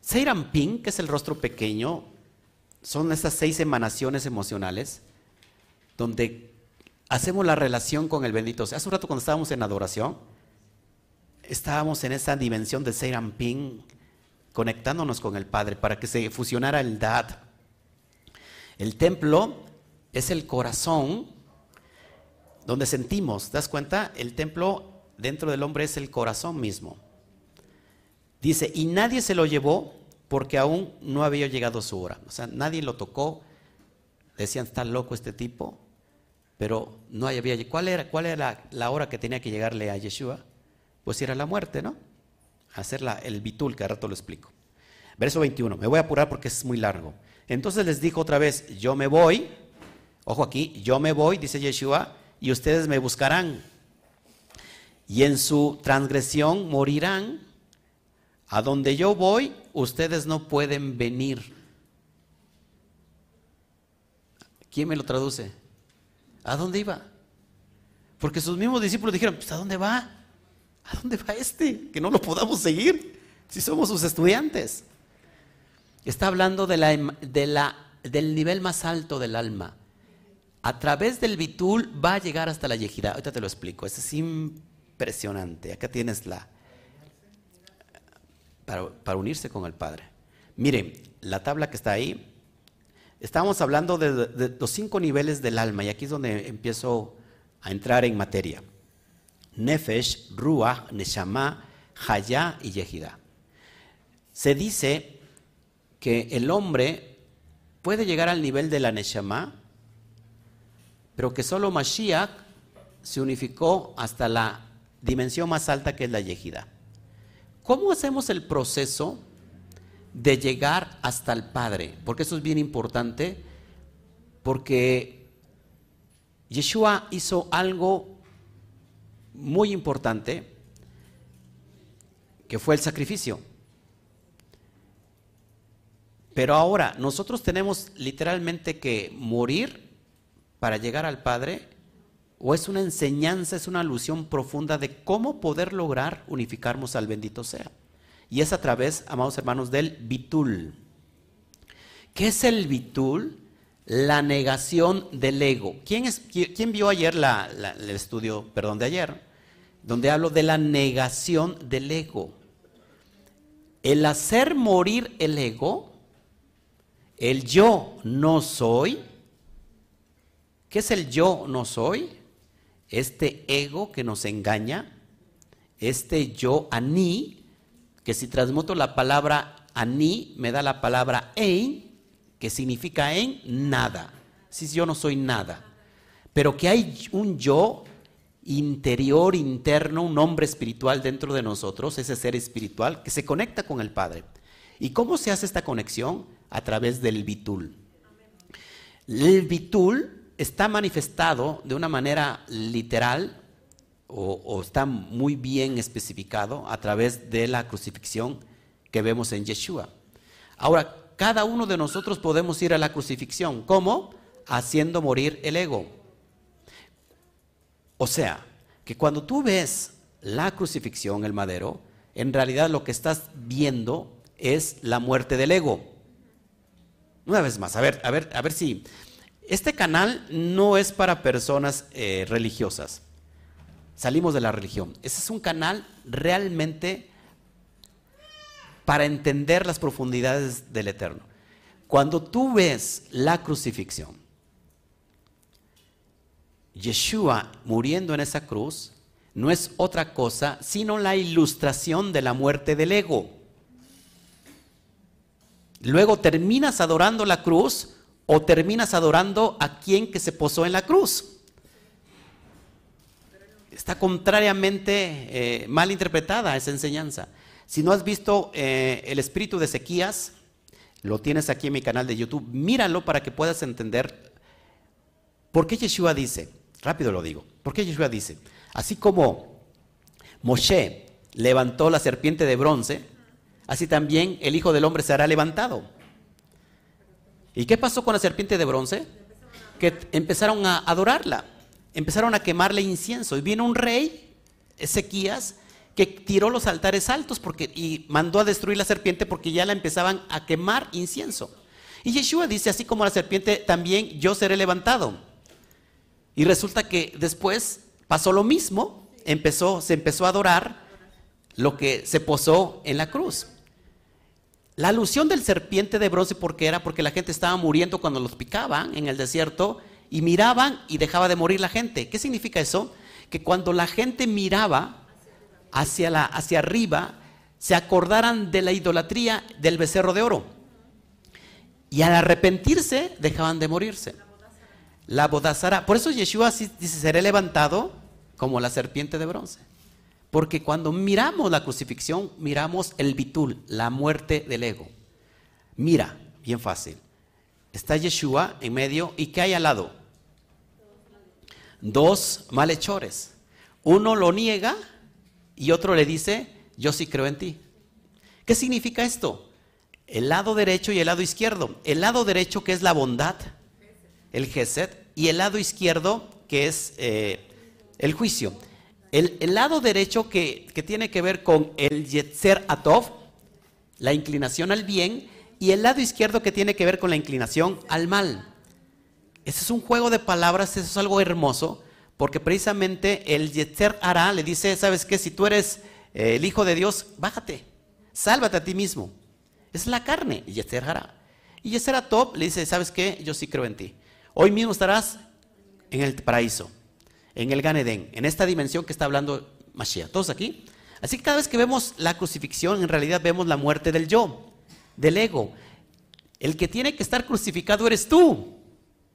Seirampin, que es el rostro pequeño, son estas seis emanaciones emocionales donde hacemos la relación con el bendito. hace un rato cuando estábamos en adoración, estábamos en esa dimensión de Seirampin, conectándonos con el Padre para que se fusionara el Dad. El templo es el corazón donde sentimos, ¿te das cuenta? El templo dentro del hombre es el corazón mismo. Dice, y nadie se lo llevó porque aún no había llegado su hora. O sea, nadie lo tocó. Decían, está loco este tipo, pero no había ¿Cuál era, cuál era la, hora que tenía que llegarle a Yeshua? Pues era la muerte, ¿no? Hacer el bitul, que ahora rato lo explico. Verso 21, me voy a apurar porque es muy largo. Entonces les dijo otra vez, yo me voy, ojo aquí, yo me voy, dice Yeshua, y ustedes me buscarán. Y en su transgresión morirán. A donde yo voy, ustedes no pueden venir. ¿Quién me lo traduce? ¿A dónde iba? Porque sus mismos discípulos dijeron, pues, ¿a dónde va? ¿A dónde va este? Que no lo podamos seguir si somos sus estudiantes. Está hablando la, del nivel más alto del alma a través del bitul va a llegar hasta la yejida. Ahorita te lo explico. Eso es impresionante. Acá tienes la. Para, unirse con el Padre. Miren, la tabla que está ahí. Estamos hablando de, los cinco niveles del alma. Y aquí es donde empiezo a entrar en materia: Nefesh, Ruach, Neshama, Hayá y Yehida. Se dice que el hombre puede llegar al nivel de la Neshama pero que solo Mashiach se unificó hasta la dimensión más alta que es la Yejida. ¿Cómo hacemos el proceso de llegar hasta el Padre? Porque eso es bien importante, porque Yeshua hizo algo muy importante, que fue el sacrificio. Pero ahora nosotros tenemos literalmente que morir para llegar al Padre? ¿O es una enseñanza, es una alusión profunda de cómo poder lograr unificarnos al bendito sea? Y es a través, amados hermanos, del bitul. ¿Qué es el bitul? La negación del ego. ¿Quién, es, quién vio ayer el estudio, perdón, de ayer? Donde hablo de la negación del ego. El hacer morir el ego, el yo no soy, ¿Qué es el yo no soy? Este ego que nos engaña, este yo aní, que si transmuto la palabra aní, me da la palabra ein, que significa en nada. Si yo no soy nada. Pero que hay un yo interior, interno, un hombre espiritual dentro de nosotros, ese ser espiritual que se conecta con el Padre. ¿Y cómo se hace esta conexión? A través del bitul. El bitul está manifestado de una manera literal o, está muy bien especificado a través de la crucifixión que vemos en Yeshua. Ahora, cada uno de nosotros podemos ir a la crucifixión. ¿Cómo? Haciendo morir el ego. O sea, que cuando tú ves la crucifixión, el madero, en realidad lo que estás viendo es la muerte del ego. Una vez más, a ver, a ver, a ver si este canal no es para personas eh, religiosas. Salimos de la religión. Este es un canal realmente para entender las profundidades del Eterno. Cuando tú ves la crucifixión, Yeshua muriendo en esa cruz, no es otra cosa sino la ilustración de la muerte del ego. Luego terminas adorando la cruz o terminas adorando a quien que se posó en la cruz. Está contrariamente eh, mal interpretada esa enseñanza. Si no has visto eh, el espíritu de Ezequías, lo tienes aquí en mi canal de YouTube, míralo para que puedas entender por qué Yeshua dice, rápido lo digo, por qué Yeshua dice, así como Moshe levantó la serpiente de bronce, así también el Hijo del Hombre será levantado. ¿Y qué pasó con la serpiente de bronce? Que empezaron a adorarla, empezaron a quemarle incienso. Y vino un rey, Ezequías, que tiró los altares altos porque, y mandó a destruir la serpiente porque ya la empezaban a quemar incienso. Y Yeshua dice, así como la serpiente, también yo seré levantado. Y resulta que después pasó lo mismo, empezó, se empezó a adorar lo que se posó en la cruz. La alusión del serpiente de bronce, porque era? Porque la gente estaba muriendo cuando los picaban en el desierto y miraban y dejaba de morir la gente. ¿Qué significa eso? Que cuando la gente miraba hacia, la, hacia arriba, se acordaran de la idolatría del becerro de oro. Y al arrepentirse, dejaban de morirse. La bodazara. Por eso Yeshua dice, seré levantado como la serpiente de bronce. Porque cuando miramos la crucifixión, miramos el bitul, la muerte del ego. Mira, bien fácil. Está Yeshua en medio y ¿qué hay al lado? Dos malhechores. Uno lo niega y otro le dice, yo sí creo en ti. ¿Qué significa esto? El lado derecho y el lado izquierdo. El lado derecho que es la bondad, el gesed, y el lado izquierdo que es eh, el juicio. El, lado derecho que, tiene que ver con el Yetzer Atov, la inclinación al bien, y el lado izquierdo que tiene que ver con la inclinación al mal. Ese es un juego de palabras, eso es algo hermoso, porque precisamente el Yetzer Ara le dice, ¿sabes qué? Si tú eres eh, el Hijo de Dios, bájate, sálvate a ti mismo. Es la carne, Yetzer Ara. Y Yetzer Atov le dice, ¿sabes qué? Yo sí creo en ti. Hoy mismo estarás en el paraíso en el Ganedén, en esta dimensión que está hablando Mashiach. ¿Todos aquí? Así que cada vez que vemos la crucifixión, en realidad vemos la muerte del yo, del ego. El que tiene que estar crucificado eres tú.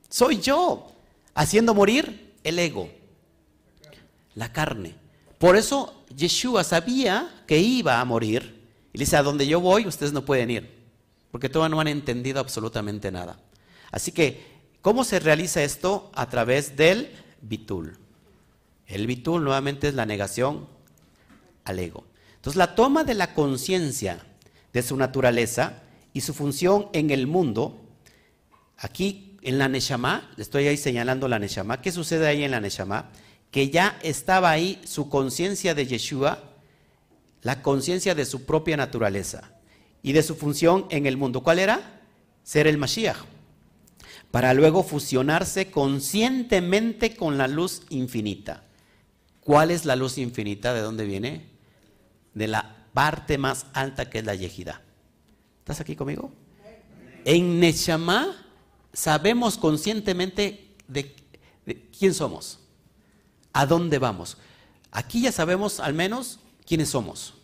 Soy yo, haciendo morir el ego, la carne. Por eso Yeshua sabía que iba a morir. Y dice, a donde yo voy, ustedes no pueden ir. Porque todavía no han entendido absolutamente nada. Así que, ¿cómo se realiza esto? A través del bitul. El bitul nuevamente es la negación al ego. Entonces la toma de la conciencia de su naturaleza y su función en el mundo, aquí en la Neshama, le estoy ahí señalando la Neshama, ¿qué sucede ahí en la Neshama? Que ya estaba ahí su conciencia de Yeshua, la conciencia de su propia naturaleza y de su función en el mundo. ¿Cuál era? Ser el Mashiach. Para luego fusionarse conscientemente con la luz infinita. ¿Cuál es la luz infinita? ¿De dónde viene? De la parte más alta que es la Yejida. ¿Estás aquí conmigo? En Neshama sabemos conscientemente de, quién somos, a dónde vamos. Aquí ya sabemos al menos quiénes somos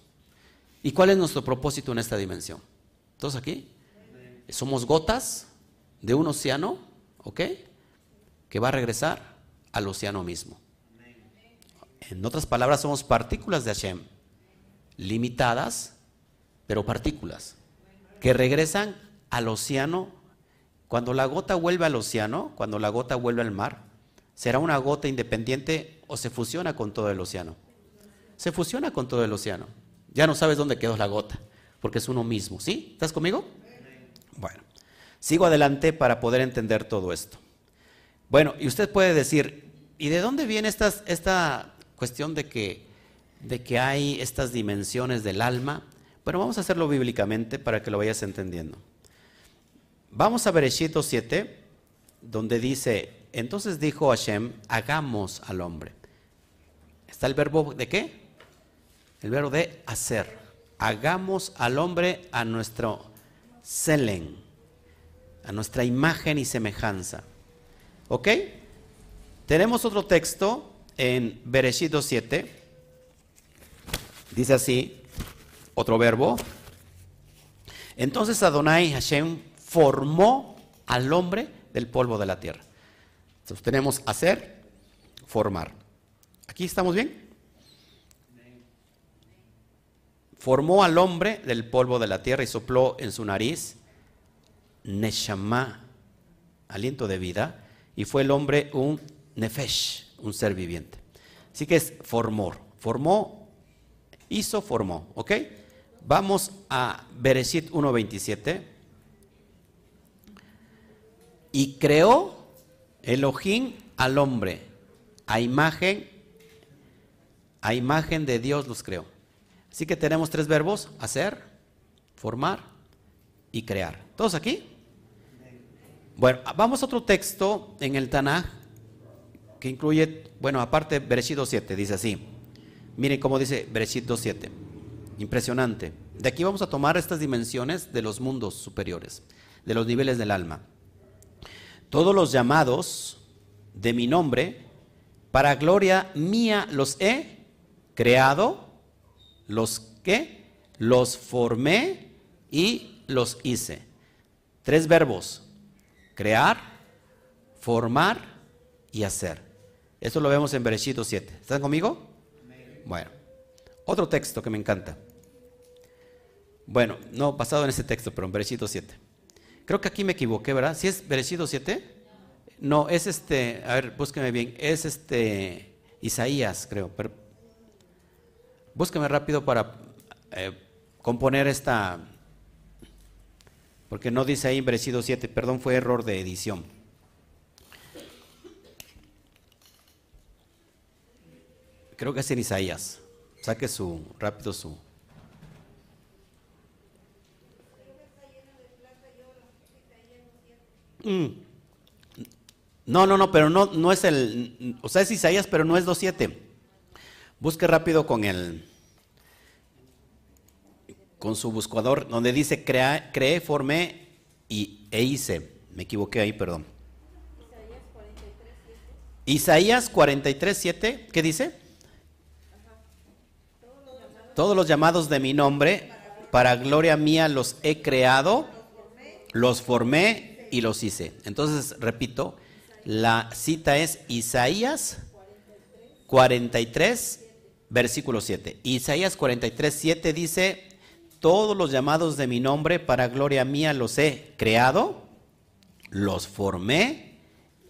y cuál es nuestro propósito en esta dimensión. ¿Todos aquí? Somos gotas de un océano, ¿ok? Que va a regresar al océano mismo. En otras palabras, somos partículas de Hashem, limitadas, pero partículas, que regresan al océano. Cuando la gota vuelve al océano, cuando la gota vuelve al mar, ¿será una gota independiente o se fusiona con todo el océano? Se fusiona con todo el océano. Ya no sabes dónde quedó la gota, porque es uno mismo. ¿Sí? ¿Estás conmigo? Bueno, sigo adelante para poder entender todo esto. Bueno, y usted puede decir, ¿y de dónde viene esta, esta cuestión de que, de que hay estas dimensiones del alma. Bueno, vamos a hacerlo bíblicamente para que lo vayas entendiendo. Vamos a Bereshit 7, donde dice, entonces dijo Hashem, hagamos al hombre. ¿Está el verbo de qué? El verbo de hacer. Hagamos al hombre a nuestro selen, a nuestra imagen y semejanza. ¿Ok? Tenemos otro texto en Bereshit 7, dice así, otro verbo. Entonces Adonai Hashem formó al hombre del polvo de la tierra. Entonces tenemos hacer, formar. ¿Aquí estamos bien? Formó al hombre del polvo de la tierra y sopló en su nariz Neshama, aliento de vida, y fue el hombre un Nefesh, un ser viviente. Así que es formó, formó, hizo, formó, ¿ok? Vamos a Bereshit 1.27. Y creó Elohim al hombre, a imagen, a imagen de Dios los creó. Así que tenemos tres verbos, hacer, formar y crear. ¿Todos aquí? Bueno, vamos a otro texto en el Tanaj que incluye, bueno, aparte Bereshit 2.7, dice así. Miren cómo dice Bereshit 2.7. Impresionante. De aquí vamos a tomar estas dimensiones de los mundos superiores, de los niveles del alma. Todos los llamados de mi nombre, para gloria mía los he creado, los que, los formé y los hice. Tres verbos, crear, formar y hacer. Esto lo vemos en Bereshit 7. ¿Están conmigo? Bueno, otro texto que me encanta. Bueno, no basado en ese texto, pero en Bereshit 7. Creo que aquí me equivoqué, ¿verdad? ¿Si es Berecido 7? No, es este, a ver, búsqueme bien, es este Isaías, creo. Pero, búsqueme rápido para eh, componer esta, porque no dice ahí Berecido 7, perdón, fue error de edición. Creo que es en Isaías. Saque su, rápido su, Mm. No, no, no, pero no, no es el, o sea, es Isaías, pero no es 2.7. Busque rápido con el, con su buscador, donde dice crea, creé, formé y, e hice. Me equivoqué ahí, perdón. Isaías 43.7, ¿qué dice? Todos los llamados de mi nombre, para gloria mía los he creado, los formé y los hice. Entonces, repito, la cita es Isaías 43, versículo 7. Isaías 43, 7 dice, todos los llamados de mi nombre para gloria mía los he creado, los formé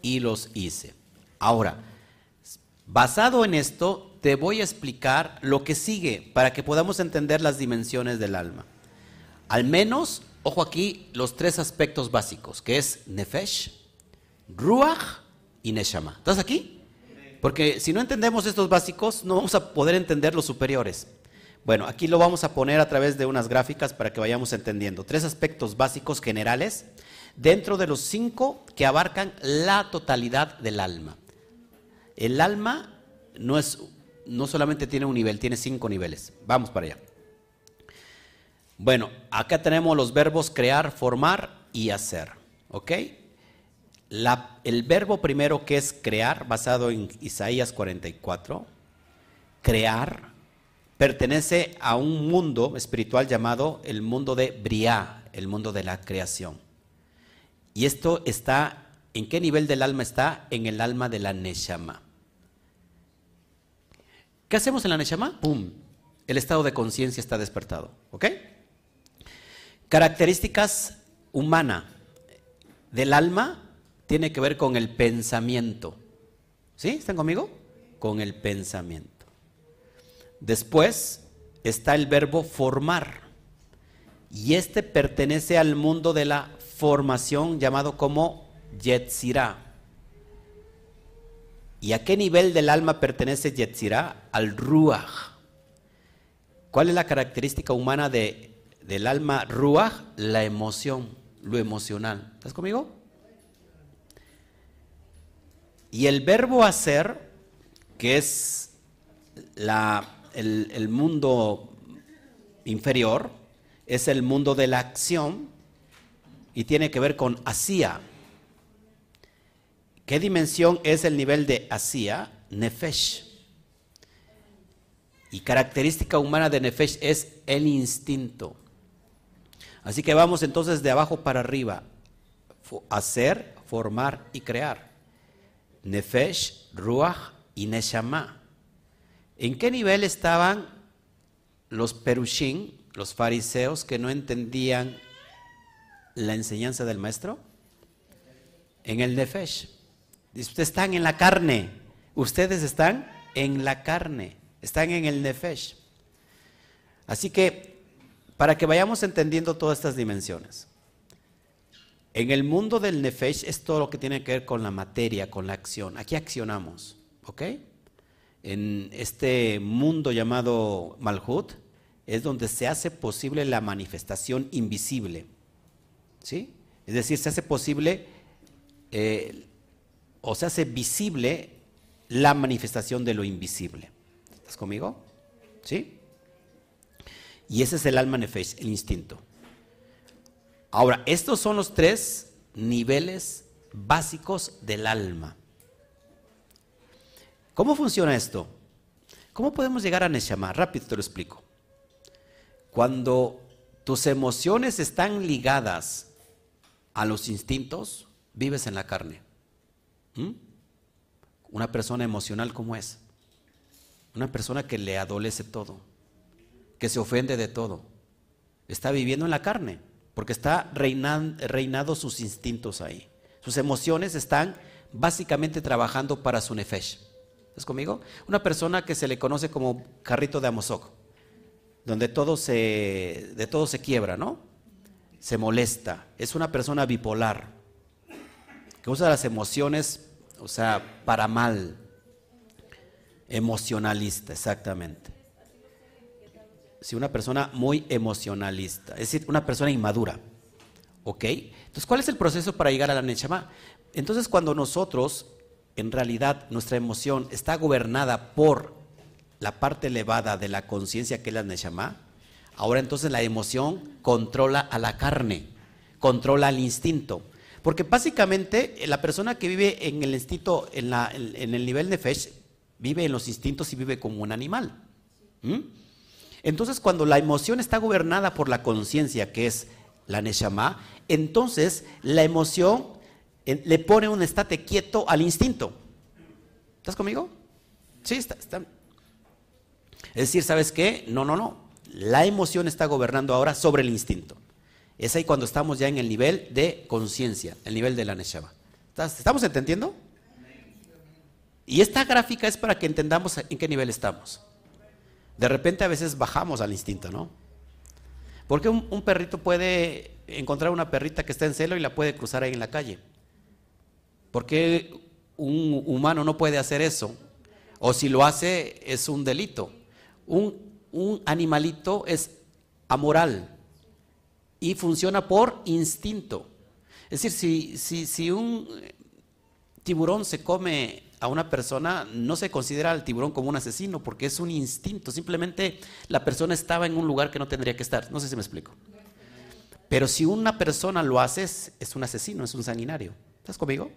y los hice. Ahora, basado en esto, te voy a explicar lo que sigue para que podamos entender las dimensiones del alma. Al menos Ojo aquí los tres aspectos básicos, que es Nefesh, Ruach y Neshama. ¿Estás aquí? Porque si no entendemos estos básicos, no vamos a poder entender los superiores. Bueno, aquí lo vamos a poner a través de unas gráficas para que vayamos entendiendo. Tres aspectos básicos generales dentro de los cinco que abarcan la totalidad del alma. El alma no, es, no solamente tiene un nivel, tiene cinco niveles. Vamos para allá. Bueno, acá tenemos los verbos crear, formar y hacer. ¿Ok? el verbo primero que es crear, basado en Isaías 44, crear, pertenece a un mundo espiritual llamado el mundo de Briá, el mundo de la creación. Y esto está, ¿en qué nivel del alma está? En el alma de la Neshama. ¿Qué hacemos en la Neshama? ¡Pum! El estado de conciencia está despertado. ¿Ok? Características humanas del alma tiene que ver con el pensamiento. ¿Sí? ¿Están conmigo? Con el pensamiento. Después está el verbo formar. Y este pertenece al mundo de la formación llamado como Yetzirah. ¿Y a qué nivel del alma pertenece Yetzirah? Al Ruach. ¿Cuál es la característica humana de del alma ruach, la emoción, lo emocional. ¿Estás conmigo? Y el verbo hacer, que es el, el mundo inferior, es el mundo de la acción y tiene que ver con hacía. ¿Qué dimensión es el nivel de hacía? Nefesh. Y característica humana de Nefesh es el instinto. Así que vamos entonces de abajo para arriba. hacer, formar y crear. Nefesh, Ruach y Neshama. ¿En qué nivel estaban los perushim, los fariseos que no entendían la enseñanza del maestro? En el Nefesh. Ustedes están en la carne. Ustedes están en la carne. Están en el Nefesh. Así que, para que vayamos entendiendo todas estas dimensiones. En el mundo del Nefesh es todo lo que tiene que ver con la materia, con la acción. Aquí accionamos, ¿ok? En este mundo llamado Malhut es donde se hace posible la manifestación invisible, ¿sí? Es decir, se hace posible eh, o se hace visible la manifestación de lo invisible. ¿Estás conmigo? ¿Sí? Y ese es el alma nefesh, el instinto. Ahora, estos son los tres niveles básicos del alma. ¿Cómo funciona esto? ¿Cómo podemos llegar a Neshama? Rápido te lo explico. Cuando tus emociones están ligadas a los instintos, vives en la carne. ¿Mm? Una persona emocional, ¿cómo es? Una persona que le adolece todo, que se ofende de todo. Está viviendo en la carne, porque está reinando sus instintos ahí. Sus emociones están básicamente trabajando para su nefesh. ¿Estás conmigo? Una persona que se le conoce como carrito de Amosok, donde todo se, de todo se quiebra, ¿no? Se molesta. Es una persona bipolar que usa las emociones, o sea, para mal. Emocionalista, exactamente. Sí, una persona muy emocionalista, es decir, una persona inmadura. ¿Ok? Entonces, ¿cuál es el proceso para llegar a la Nechama? Entonces, cuando nosotros, en realidad, nuestra emoción está gobernada por la parte elevada de la conciencia que es la Nechama, ahora entonces la emoción controla a la carne, controla al instinto. Porque básicamente eh, la persona que vive en el instinto, en, la, en, el nivel de Fesh, vive en los instintos y vive como un animal. ¿Mm? Entonces, cuando la emoción está gobernada por la conciencia, que es la Neshama, entonces la emoción eh, le pone un estate quieto al instinto. ¿Estás conmigo? Sí, está, está. Es decir, ¿sabes qué? No, no, no. La emoción está gobernando ahora sobre el instinto. Es ahí cuando estamos ya en el nivel de conciencia, el nivel de la Neshama. ¿Estamos entendiendo? Y esta gráfica es para que entendamos en qué nivel estamos. De repente a veces bajamos al instinto, ¿no? Porque un, perrito puede encontrar una perrita que está en celo y la puede cruzar ahí en la calle. ¿Por qué un humano no puede hacer eso? O si lo hace es un delito. Un, un animalito es amoral y funciona por instinto. Es decir, si, un tiburón se come a una persona, no se considera al tiburón como un asesino porque es un instinto. Simplemente la persona estaba en un lugar que no tendría que estar. No sé si me explico. Pero si una persona lo hace, es, un asesino, es un sanguinario. ¿Estás conmigo?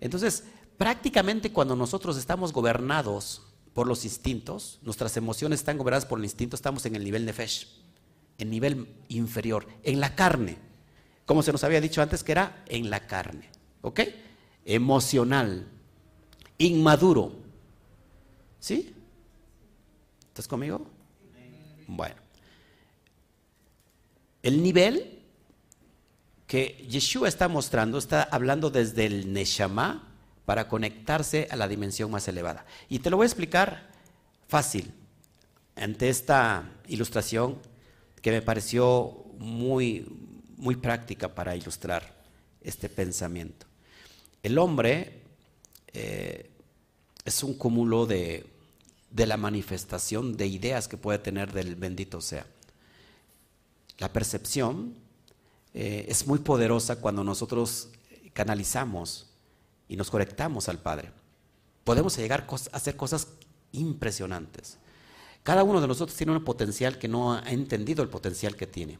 Entonces, prácticamente cuando nosotros estamos gobernados por los instintos, nuestras emociones están gobernadas por el instinto, estamos en el nivel de fesh en nivel inferior, en la carne. Como se nos había dicho antes que era en la carne. ¿Ok? Emocional, inmaduro. ¿Sí? ¿Estás conmigo? Bueno. El nivel que Yeshua está mostrando, está hablando desde el Neshama para conectarse a la dimensión más elevada. Y te lo voy a explicar fácil. Ante esta ilustración que me pareció muy, muy práctica para ilustrar este pensamiento. El hombre eh, es un cúmulo de, la manifestación de ideas que puede tener del bendito sea. La percepción eh, es muy poderosa cuando nosotros canalizamos y nos conectamos al Padre. Podemos llegar a hacer cosas impresionantes. Cada uno de nosotros tiene un potencial que no ha entendido el potencial que tiene.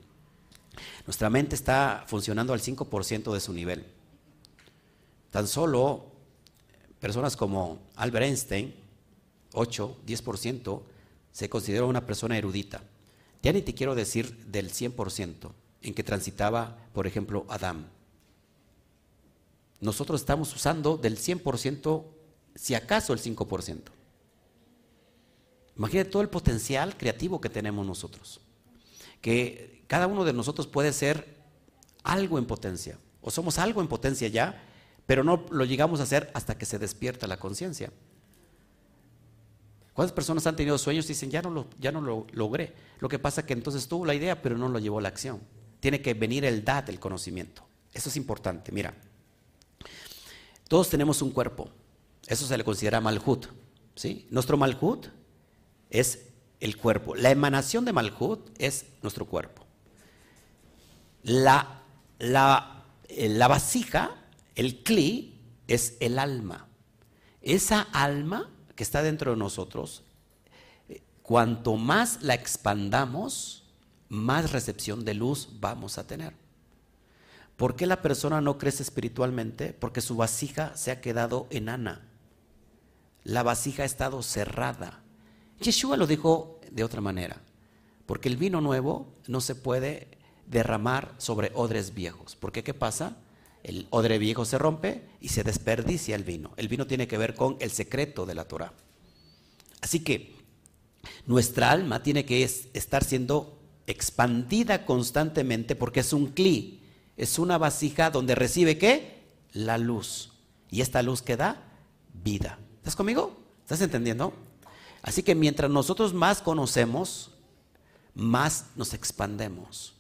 Nuestra mente está funcionando al 5% de su nivel. Tan solo personas como Albert Einstein, 8, 10%, se considera una persona erudita. Ya ni te quiero decir del 100% en que transitaba, por ejemplo, Adán. nosotros estamos usando del 100%, si acaso el 5%. Imagínate todo el potencial creativo que tenemos nosotros. Que cada uno de nosotros puede ser algo en potencia. O somos algo en potencia ya, pero no lo llegamos a hacer hasta que se despierta la conciencia. ¿Cuántas personas han tenido sueños y dicen, ya no, lo, ya no lo logré? Lo que pasa es que entonces tuvo la idea, pero no lo llevó a la acción. Tiene que venir el dad, el conocimiento. Eso es importante. Mira, todos tenemos un cuerpo. Eso se le considera malhut. ¿sí? Nuestro malhut es el cuerpo. La emanación de malhut es nuestro cuerpo. La, la, eh, la vasija, el kli, es el alma. Esa alma que está dentro de nosotros, eh, cuanto más la expandamos, más recepción de luz vamos a tener. ¿Por qué la persona no crece espiritualmente? Porque su vasija se ha quedado enana. La vasija ha estado cerrada. Yeshua lo dijo de otra manera, porque el vino nuevo no se puede derramar sobre odres viejos. Porque ¿qué pasa? El odre viejo se rompe y se desperdicia el vino. El vino tiene que ver con el secreto de la Torah. Así que nuestra alma tiene que estar siendo expandida constantemente porque es un cli, es una vasija donde recibe qué? La luz. Y esta luz que da vida. ¿Estás conmigo? ¿Estás entendiendo? Así que mientras nosotros más conocemos, más nos expandemos.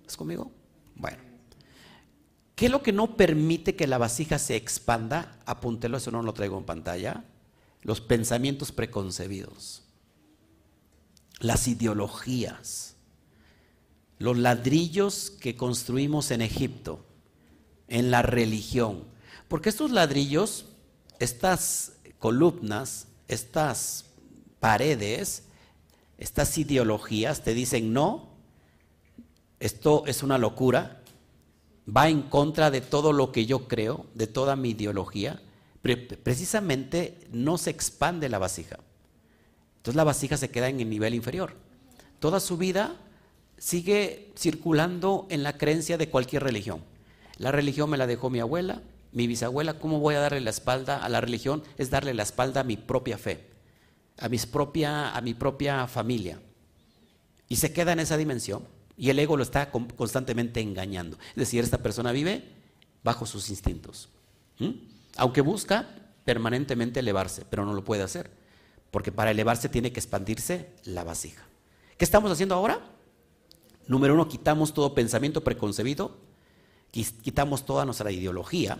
¿Estás conmigo? Bueno. ¿Qué es lo que no permite que la vasija se expanda? Apúntelo, eso no lo traigo en pantalla. Los pensamientos preconcebidos, las ideologías, los ladrillos que construimos en Egipto, en la religión. Porque estos ladrillos, estas columnas, estas paredes, estas ideologías te dicen no, esto es una locura, va en contra de todo lo que yo creo, de toda mi ideología, precisamente no se expande la vasija. Entonces la vasija se queda en el nivel inferior. Toda su vida sigue circulando en la creencia de cualquier religión. La religión me la dejó mi abuela, mi bisabuela, ¿cómo voy a darle la espalda a la religión? Es darle la espalda a mi propia fe, a, mis propia, a mi propia familia. Y se queda en esa dimensión. Y el ego lo está constantemente engañando. Es decir, esta persona vive bajo sus instintos. Aunque busca permanentemente elevarse, pero no lo puede hacer. Porque para elevarse tiene que expandirse la vasija. ¿Qué estamos haciendo ahora? Número uno, quitamos todo pensamiento preconcebido, quitamos toda nuestra ideología,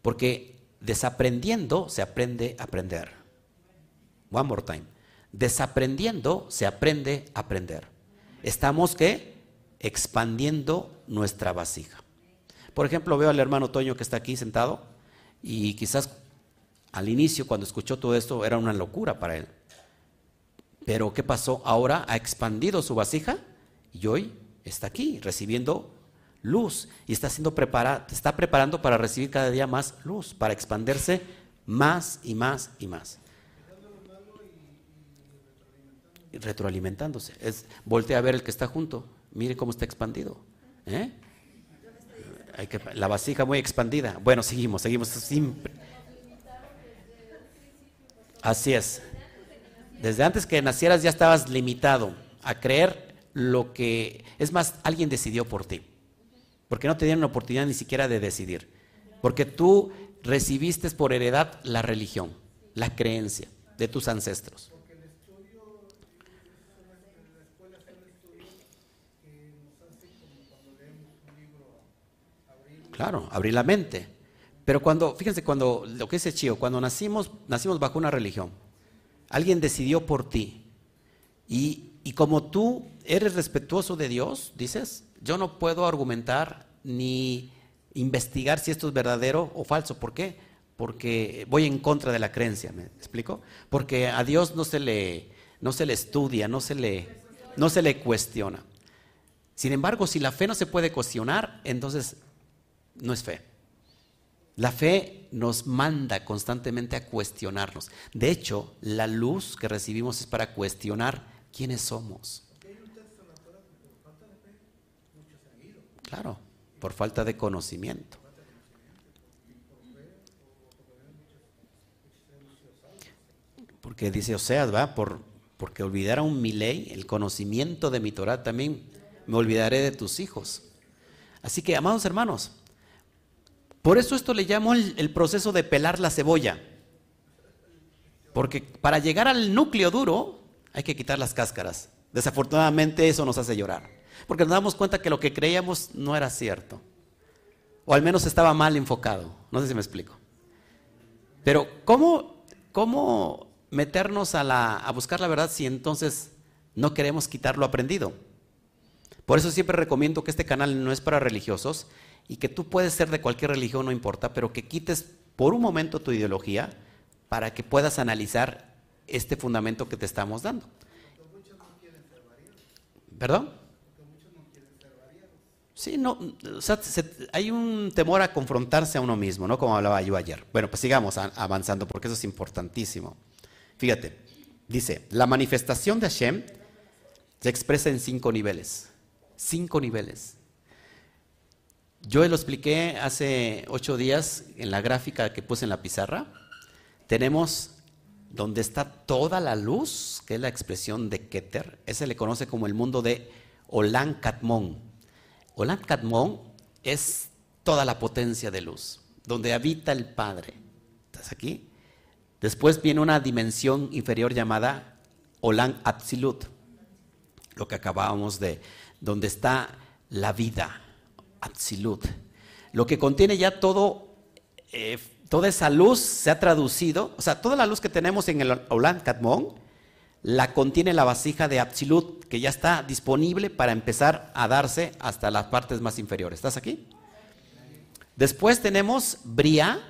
porque desaprendiendo se aprende a aprender. One more time. Desaprendiendo se aprende a aprender. Estamos que expandiendo nuestra vasija. Por ejemplo, veo al hermano Toño que está aquí sentado y quizás al inicio cuando escuchó todo esto era una locura para él. Pero ¿qué pasó? Ahora ha expandido su vasija y hoy está aquí recibiendo luz y está siendo preparado, está preparando para recibir cada día más luz, para expandirse más y más y más. Y retroalimentándose. Es voltea a ver el que está junto. Mire cómo está expandido. ¿eh? Hay que, la vasija muy expandida. Bueno, seguimos, seguimos. Siempre. Así es. Desde antes que nacieras ya estabas limitado a creer lo que... Es más, alguien decidió por ti. Porque no te dieron la oportunidad ni siquiera de decidir. Porque tú recibiste por heredad la religión, la creencia de tus ancestros. Claro, abrir la mente. Pero cuando, fíjense, cuando lo que dice Chío, cuando nacimos, nacimos bajo una religión, alguien decidió por ti. Y, y como tú eres respetuoso de Dios, dices, yo no puedo argumentar ni investigar si esto es verdadero o falso. ¿Por qué? Porque voy en contra de la creencia, ¿me explico? Porque a Dios no se le, no se le estudia, no se le, no se le cuestiona. Sin embargo, si la fe no se puede cuestionar, entonces no es fe. La fe nos manda constantemente a cuestionarnos. De hecho, la luz que recibimos es para cuestionar quiénes somos. Claro, por falta de conocimiento. Porque dice Oseas, va, por, porque olvidaron mi ley, el conocimiento de mi Torah, también me olvidaré de tus hijos. Así que, amados hermanos, por eso esto le llamo el, proceso de pelar la cebolla. Porque para llegar al núcleo duro hay que quitar las cáscaras. Desafortunadamente eso nos hace llorar. Porque nos damos cuenta que lo que creíamos no era cierto. O al menos estaba mal enfocado. No sé si me explico. Pero ¿cómo, cómo meternos a, la, a buscar la verdad si entonces no queremos quitar lo aprendido? Por eso siempre recomiendo que este canal no es para religiosos y que tú puedes ser de cualquier religión, no importa, pero que quites por un momento tu ideología para que puedas analizar este fundamento que te estamos dando. ¿Perdón? Sí, no, o sea, hay un temor a confrontarse a uno mismo, ¿no? Como hablaba yo ayer. Bueno, pues sigamos avanzando porque eso es importantísimo. Fíjate, dice, la manifestación de Hashem se expresa en cinco niveles. Cinco niveles. Yo lo expliqué hace ocho días en la gráfica que puse en la pizarra. Tenemos donde está toda la luz, que es la expresión de Keter. Ese le conoce como el mundo de Olan Katmon. Olam Kadmon es toda la potencia de luz, donde habita el Padre. ¿Estás aquí? Después viene una dimensión inferior llamada Olam Absolut, lo que acabábamos de, donde está la vida, Absolut. Lo que contiene ya todo, eh, toda esa luz se ha traducido, o sea, toda la luz que tenemos en el Olam Kadmon la contiene la vasija de Absolut, que ya está disponible para empezar a darse hasta las partes más inferiores. ¿Estás aquí? Después tenemos Bria,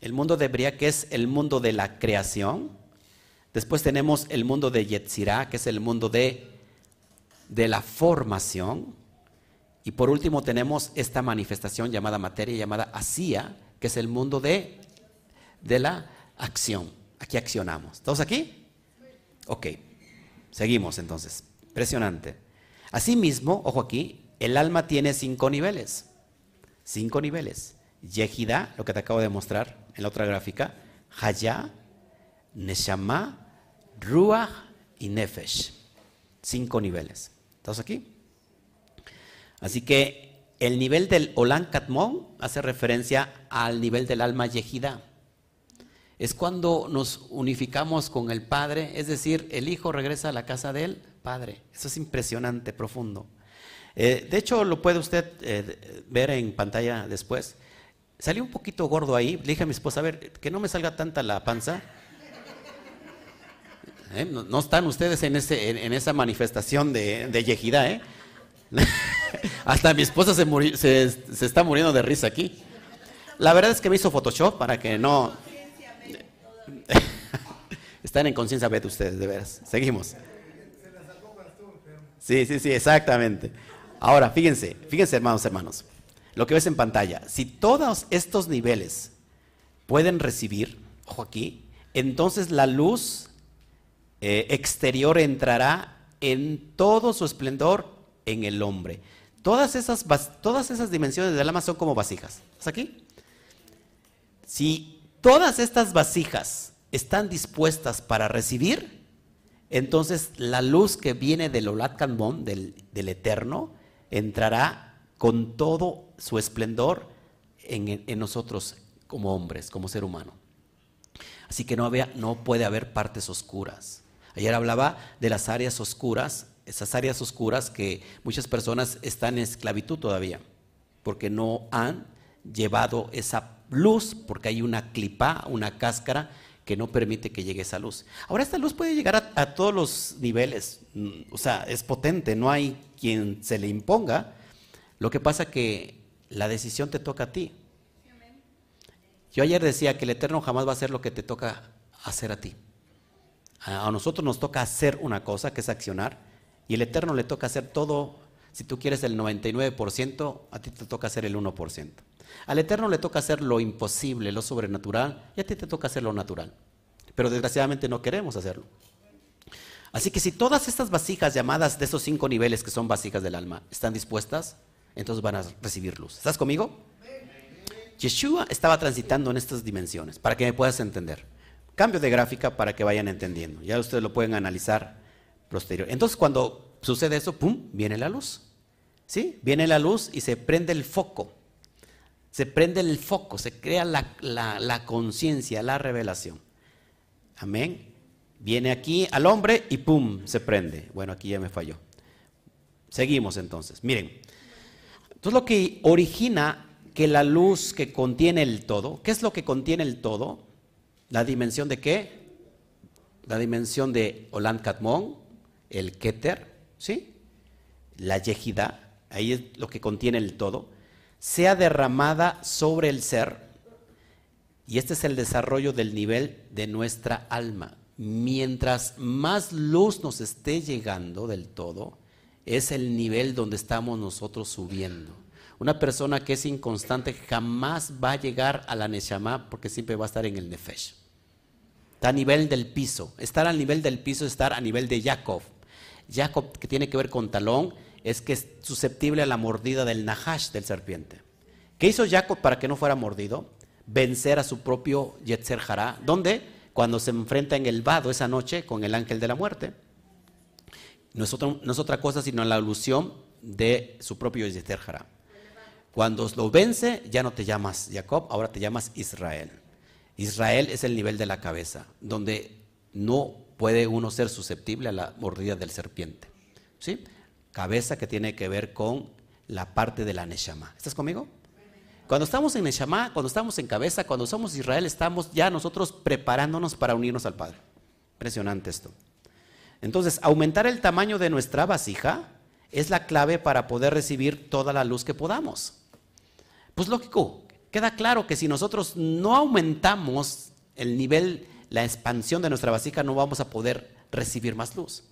el mundo de Bria, que es el mundo de la creación. Después tenemos el mundo de Yetzirah, que es el mundo de, de la formación. Y por último tenemos esta manifestación llamada materia, llamada Asia, que es el mundo de, de la acción. Aquí accionamos. ¿Todos aquí? Ok, seguimos entonces. Impresionante. Asimismo, ojo aquí, el alma tiene cinco niveles. Cinco niveles. Yehida, lo que te acabo de mostrar en la otra gráfica. Haya, Neshama, Ruach y Nefesh. Cinco niveles. ¿Estás aquí? Así que el nivel del Olan Katmon hace referencia al nivel del alma Yehida es cuando nos unificamos con el Padre, es decir, el Hijo regresa a la casa del Padre. Eso es impresionante, profundo. Eh, de hecho, lo puede usted eh, ver en pantalla después. Salió un poquito gordo ahí. Le dije a mi esposa, a ver, que no me salga tanta la panza. ¿Eh? No, están ustedes en, esa manifestación de, de ¿eh? (laughs) Hasta mi esposa se, se, está muriendo de risa aquí. La verdad es que me hizo Photoshop para que no, (laughs) Están en conciencia, vete ustedes, de veras. Seguimos. Sí, sí, sí, exactamente. Ahora, fíjense, fíjense, hermanos, hermanos. Lo que ves en pantalla. Si todos estos niveles pueden recibir, ojo aquí, entonces la luz eh, exterior entrará en todo su esplendor en el hombre. Todas esas, todas esas dimensiones del alma son como vasijas. ¿Estás aquí? Si todas estas vasijas están dispuestas para recibir, entonces la luz que viene del Olat del, Eterno, entrará con todo su esplendor en, nosotros como hombres, como ser humano. Así que no, no puede haber partes oscuras. Ayer hablaba de las áreas oscuras, esas áreas oscuras que muchas personas están en esclavitud todavía, porque no han llevado esa luz, porque hay una clipa, una cáscara que no permite que llegue esa luz. Ahora esta luz puede llegar a, todos los niveles, mm, o sea, es potente, no hay quien se le imponga. Lo que pasa que la decisión te toca a ti. Yo ayer decía que el Eterno jamás va a hacer lo que te toca hacer a ti. A nosotros nos toca hacer una cosa, que es accionar, y el Eterno le toca hacer todo, si tú quieres el 99%, a ti te toca hacer el 1%. Al Eterno le toca hacer lo imposible, lo sobrenatural, y a ti te toca hacer lo natural. Pero desgraciadamente no queremos hacerlo. Así que si todas estas vasijas llamadas de esos cinco niveles que son vasijas del alma están dispuestas, entonces van a recibir luz. ¿Estás conmigo? Yeshua estaba transitando en estas dimensiones, para que me puedas entender. Cambio de gráfica para que vayan entendiendo. Ya ustedes lo pueden analizar posterior. Entonces, cuando sucede eso, ¡pum!, viene la luz. ¿Sí? Viene la luz y se prende el foco. Se prende el foco, se crea la, la conciencia, la revelación. Amén. Viene aquí al hombre y ¡pum! se prende. Bueno, aquí ya me falló. Seguimos entonces. Miren, entonces lo que origina que la luz que contiene el todo, ¿qué es lo que contiene el todo? La dimensión de qué? La dimensión de Oland Katmon, el Keter, ¿sí? La Yehida, ahí es lo que contiene el todo, sea derramada sobre el ser, y este es el desarrollo del nivel de nuestra alma. Mientras más luz nos esté llegando del todo, es el nivel donde estamos nosotros subiendo. Una persona que es inconstante jamás va a llegar a la Neshama porque siempre va a estar en el Nefesh. Está a nivel del piso. Estar al nivel del piso es estar a nivel de Jacob. Jacob, que tiene que ver con talón, es que es susceptible a la mordida del Nahash, del serpiente. ¿Qué hizo Jacob para que no fuera mordido? Vencer a su propio Yetzer Hará. ¿Dónde? Cuando se enfrenta en el vado esa noche con el ángel de la muerte. No es, otra cosa sino la alusión de su propio Yetzer Cuando lo vence, ya no te llamas Jacob, ahora te llamas Israel. Israel es el nivel de la cabeza, donde no puede uno ser susceptible a la mordida del serpiente. ¿Sí? Cabeza que tiene que ver con la parte de la Neshama. ¿Estás conmigo? Cuando estamos en Neshama, cuando estamos en cabeza, cuando somos Israel, estamos ya nosotros preparándonos para unirnos al Padre. Impresionante esto. Entonces, aumentar el tamaño de nuestra vasija es la clave para poder recibir toda la luz que podamos. Pues lógico, queda claro que si nosotros no aumentamos el nivel, la expansión de nuestra vasija, no vamos a poder recibir más luz.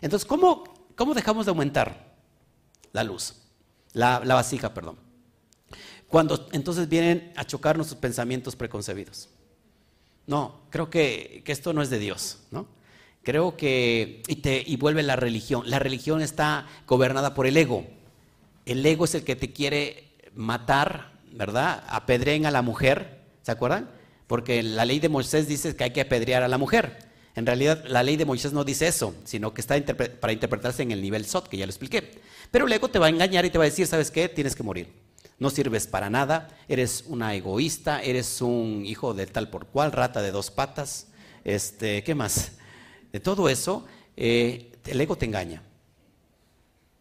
Entonces, ¿cómo, cómo dejamos de aumentar la luz? La, vasija, perdón. Cuando entonces vienen a chocar nuestros pensamientos preconcebidos. No, creo que, que esto no es de Dios, ¿no? Creo que, y, te, y vuelve la religión. La religión está gobernada por el ego. El ego es el que te quiere matar, ¿verdad? Apedreen a la mujer, ¿se acuerdan? Porque la ley de Moisés dice que hay que apedrear a la mujer. En realidad, la ley de Moisés no dice eso, sino que está para interpretarse en el nivel SOT, que ya lo expliqué. Pero el ego te va a engañar y te va a decir, ¿sabes qué? Tienes que morir. No sirves para nada, eres una egoísta, eres un hijo de tal por cual, rata de dos patas. Este, ¿Qué más? de todo eso, eh, el ego te engaña.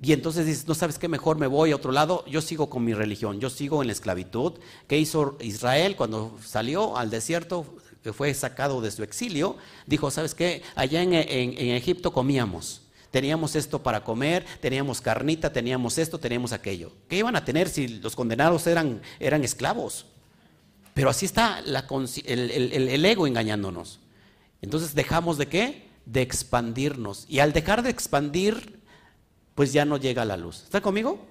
Y entonces dices, no sabes qué, mejor me voy a otro lado, yo sigo con mi religión, yo sigo en la esclavitud. ¿Qué hizo Israel cuando salió al desierto, que fue sacado de su exilio? Dijo, ¿sabes qué? Allá en, Egipto comíamos. Teníamos esto para comer, teníamos carnita, teníamos esto, teníamos aquello. ¿Qué iban a tener si los condenados eran, eran esclavos? Pero así está el, el ego engañándonos. Entonces dejamos de qué? de expandirnos. Y al dejar de expandir, pues ya no llega la luz. ¿Está conmigo?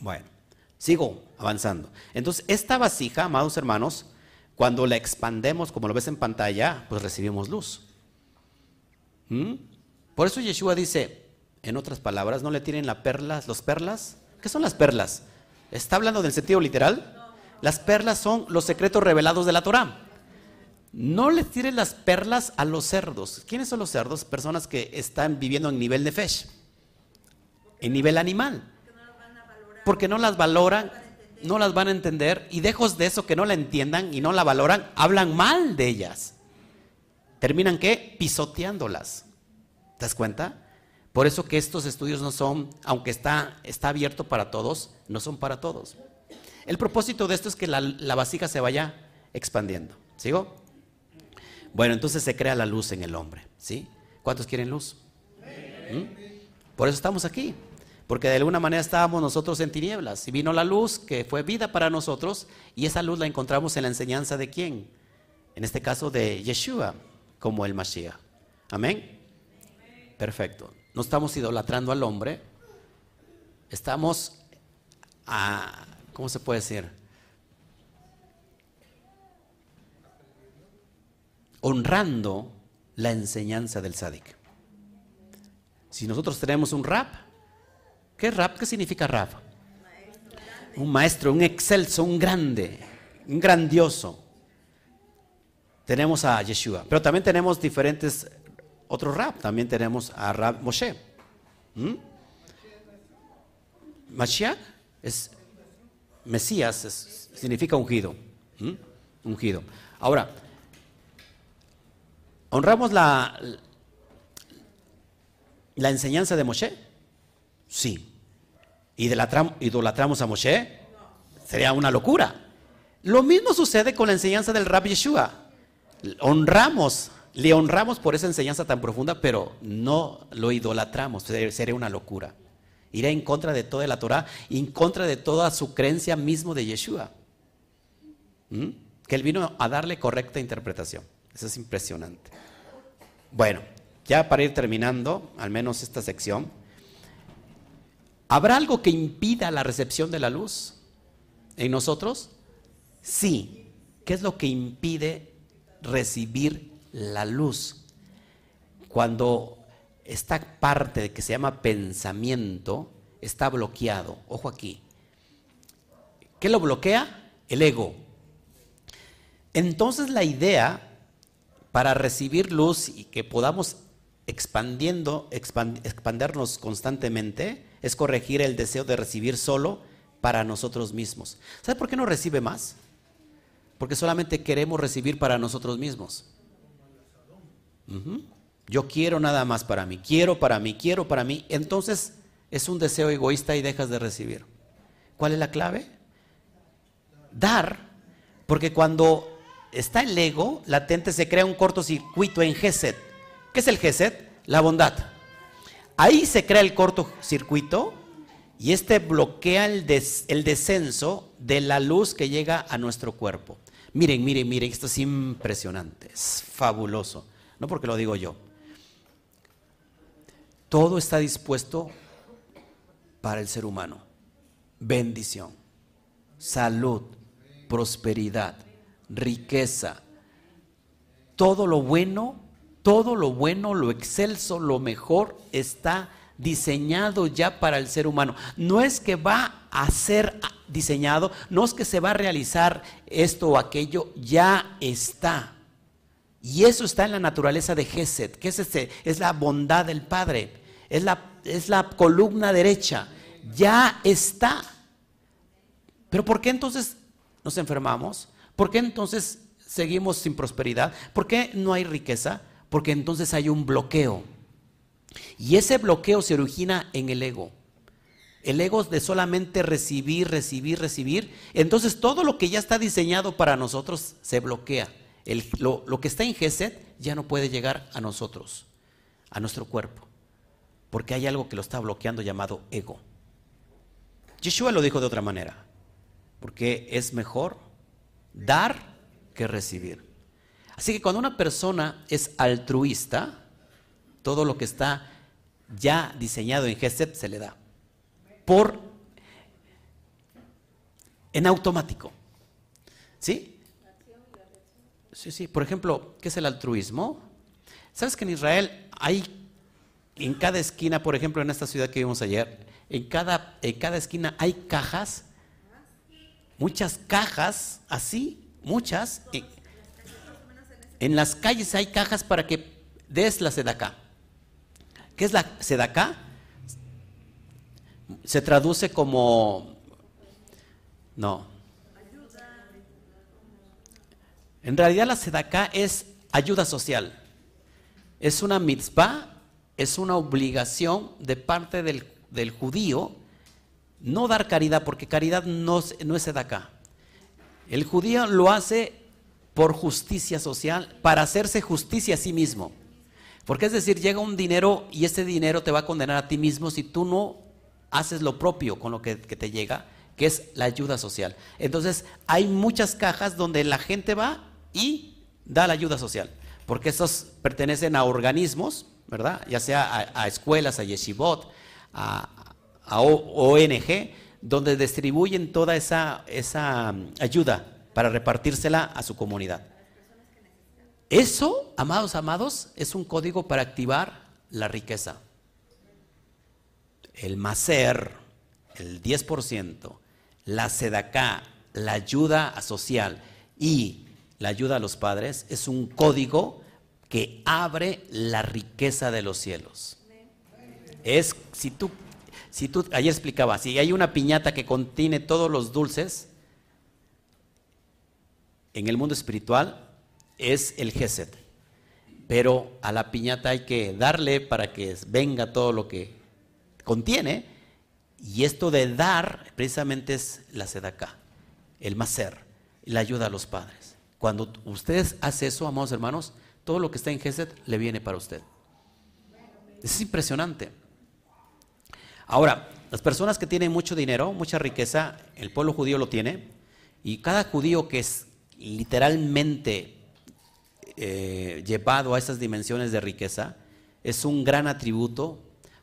Bueno, sigo avanzando. Entonces, esta vasija, amados hermanos, cuando la expandemos, como lo ves en pantalla, pues recibimos luz. ¿Mm? Por eso Yeshua dice, en otras palabras, no le tienen las perlas, los perlas. ¿Qué son las perlas? ¿Está hablando del sentido literal? Las perlas son los secretos revelados de la Torah. No le tires las perlas a los cerdos. ¿Quiénes son los cerdos? Personas que están viviendo en nivel de fesh, en nivel animal. Porque no las valoran, no las van a entender y dejos de eso que no la entiendan y no la valoran, hablan mal de ellas. Terminan qué? Pisoteándolas. ¿Te das cuenta? Por eso que estos estudios no son, aunque está, está abierto para todos, no son para todos. El propósito de esto es que la, la vasija se vaya expandiendo. ¿Sigo? Bueno, entonces se crea la luz en el hombre, ¿sí? ¿Cuántos quieren luz? ¿Mm? Por eso estamos aquí, porque de alguna manera estábamos nosotros en tinieblas y vino la luz que fue vida para nosotros y esa luz la encontramos en la enseñanza de quién? En este caso de Yeshua, como el Mashiach. Amén. Perfecto. No estamos idolatrando al hombre, estamos a, ¿cómo se puede decir? honrando la enseñanza del Sadik. Si nosotros tenemos un rap, ¿qué rap? ¿Qué significa rap? Un maestro, un excelso, un grande, un grandioso. tenemos a Yeshua. Pero también tenemos diferentes, otros rap. También tenemos a Rab Moshe. ¿Mm? Mashiach es Mesías, significa ungido. ¿Mm? Ungido. Ahora, ¿honramos la, la enseñanza de Moshe? Sí. ¿Idolatramos a Moshe? Sería una locura. Lo mismo sucede con la enseñanza del Rab Yeshua. Honramos, le honramos por esa enseñanza tan profunda, pero no lo idolatramos. Sería una locura. Irá en contra de toda la Torah, en contra de toda su creencia mismo de Yeshua. ¿Mm? Que él vino a darle correcta interpretación. Eso es impresionante. Bueno, ya para ir terminando, al menos esta sección, ¿habrá algo que impida la recepción de la luz en nosotros? Sí. ¿Qué es lo que impide recibir la luz? Cuando esta parte que se llama pensamiento está bloqueado. Ojo aquí. ¿Qué lo bloquea? El ego. Entonces la idea para recibir luz y que podamos expandiendo, expandernos constantemente es corregir el deseo de recibir solo para nosotros mismos. ¿Sabe por qué no recibe más? Porque solamente queremos recibir para nosotros mismos. Yo quiero nada más para mí, quiero para mí, quiero para mí. Entonces es un deseo egoísta y dejas de recibir. ¿Cuál es la clave? Dar, porque cuando está el ego latente se crea un cortocircuito en Geset. ¿Qué es el Geset? La bondad. Ahí se crea el cortocircuito y este bloquea el, descenso de la luz que llega a nuestro cuerpo. Miren, miren, miren, esto es impresionante, es fabuloso. No porque lo digo yo. Todo está dispuesto para el ser humano. Bendición, salud, prosperidad, riqueza. Todo lo bueno, todo lo bueno, lo excelso, lo mejor está diseñado ya para el ser humano. No es que va a ser diseñado, no es que se va a realizar esto o aquello, ya está. Y eso está en la naturaleza de Geset, es, este, es la bondad del Padre, es la, es la columna derecha, ya está. Pero ¿por qué entonces nos enfermamos? ¿Por qué entonces seguimos sin prosperidad? ¿Por qué no hay riqueza? Porque entonces hay un bloqueo. Y ese bloqueo se origina en el ego. El ego de solamente recibir, recibir, recibir. Entonces todo lo que ya está diseñado para nosotros se bloquea. lo, que está en Geset ya no puede llegar a nosotros, a nuestro cuerpo. Porque hay algo que lo está bloqueando llamado ego. Yeshua lo dijo de otra manera. Porque es mejor dar que recibir. Así que cuando una persona es altruista, todo lo que está ya diseñado en Geset se le da. Por en automático. ¿Sí? Sí, sí. Por ejemplo, ¿qué es el altruismo? ¿Sabes que en Israel hay en cada esquina, por ejemplo, en esta ciudad que vimos ayer, en cada, en cada esquina hay cajas, muchas cajas, así, muchas. En, en las calles hay cajas para que des la acá. ¿Qué es la sedacá? Se traduce como... No. En realidad la sedacá es ayuda social. Es una mitzvah, es una obligación de parte del, del judío no dar caridad, porque caridad no, no es sedacá. El judío lo hace por justicia social, para hacerse justicia a sí mismo. Porque es decir, llega un dinero y ese dinero te va a condenar a ti mismo si tú no haces lo propio con lo que, te llega, que es la ayuda social. Entonces, hay muchas cajas donde la gente va y da la ayuda social, porque estos pertenecen a organismos, ¿verdad? Ya sea a, escuelas, a yeshivot, a, a, ONG, donde distribuyen toda esa, esa mm, ayuda para repartírsela a su comunidad. Eso, amados, amados, es un código para activar la riqueza. El macer, el 10%, la sedacá, la ayuda social y la ayuda a los padres, es un código que abre la riqueza de los cielos. Es, si tú, si tú, ayer explicaba, si hay una piñata que contiene todos los dulces, en el mundo espiritual es el Geset. Pero a la piñata hay que darle para que venga todo lo que contiene. Y esto de dar precisamente es la sedacá, el macer, la ayuda a los padres. Cuando ustedes hacen eso, amados hermanos, todo lo que está en Geset le viene para usted. Es impresionante. Ahora, las personas que tienen mucho dinero, mucha riqueza, el pueblo judío lo tiene, y cada judío que es literalmente eh, llevado a esas dimensiones de riqueza, es un gran atributo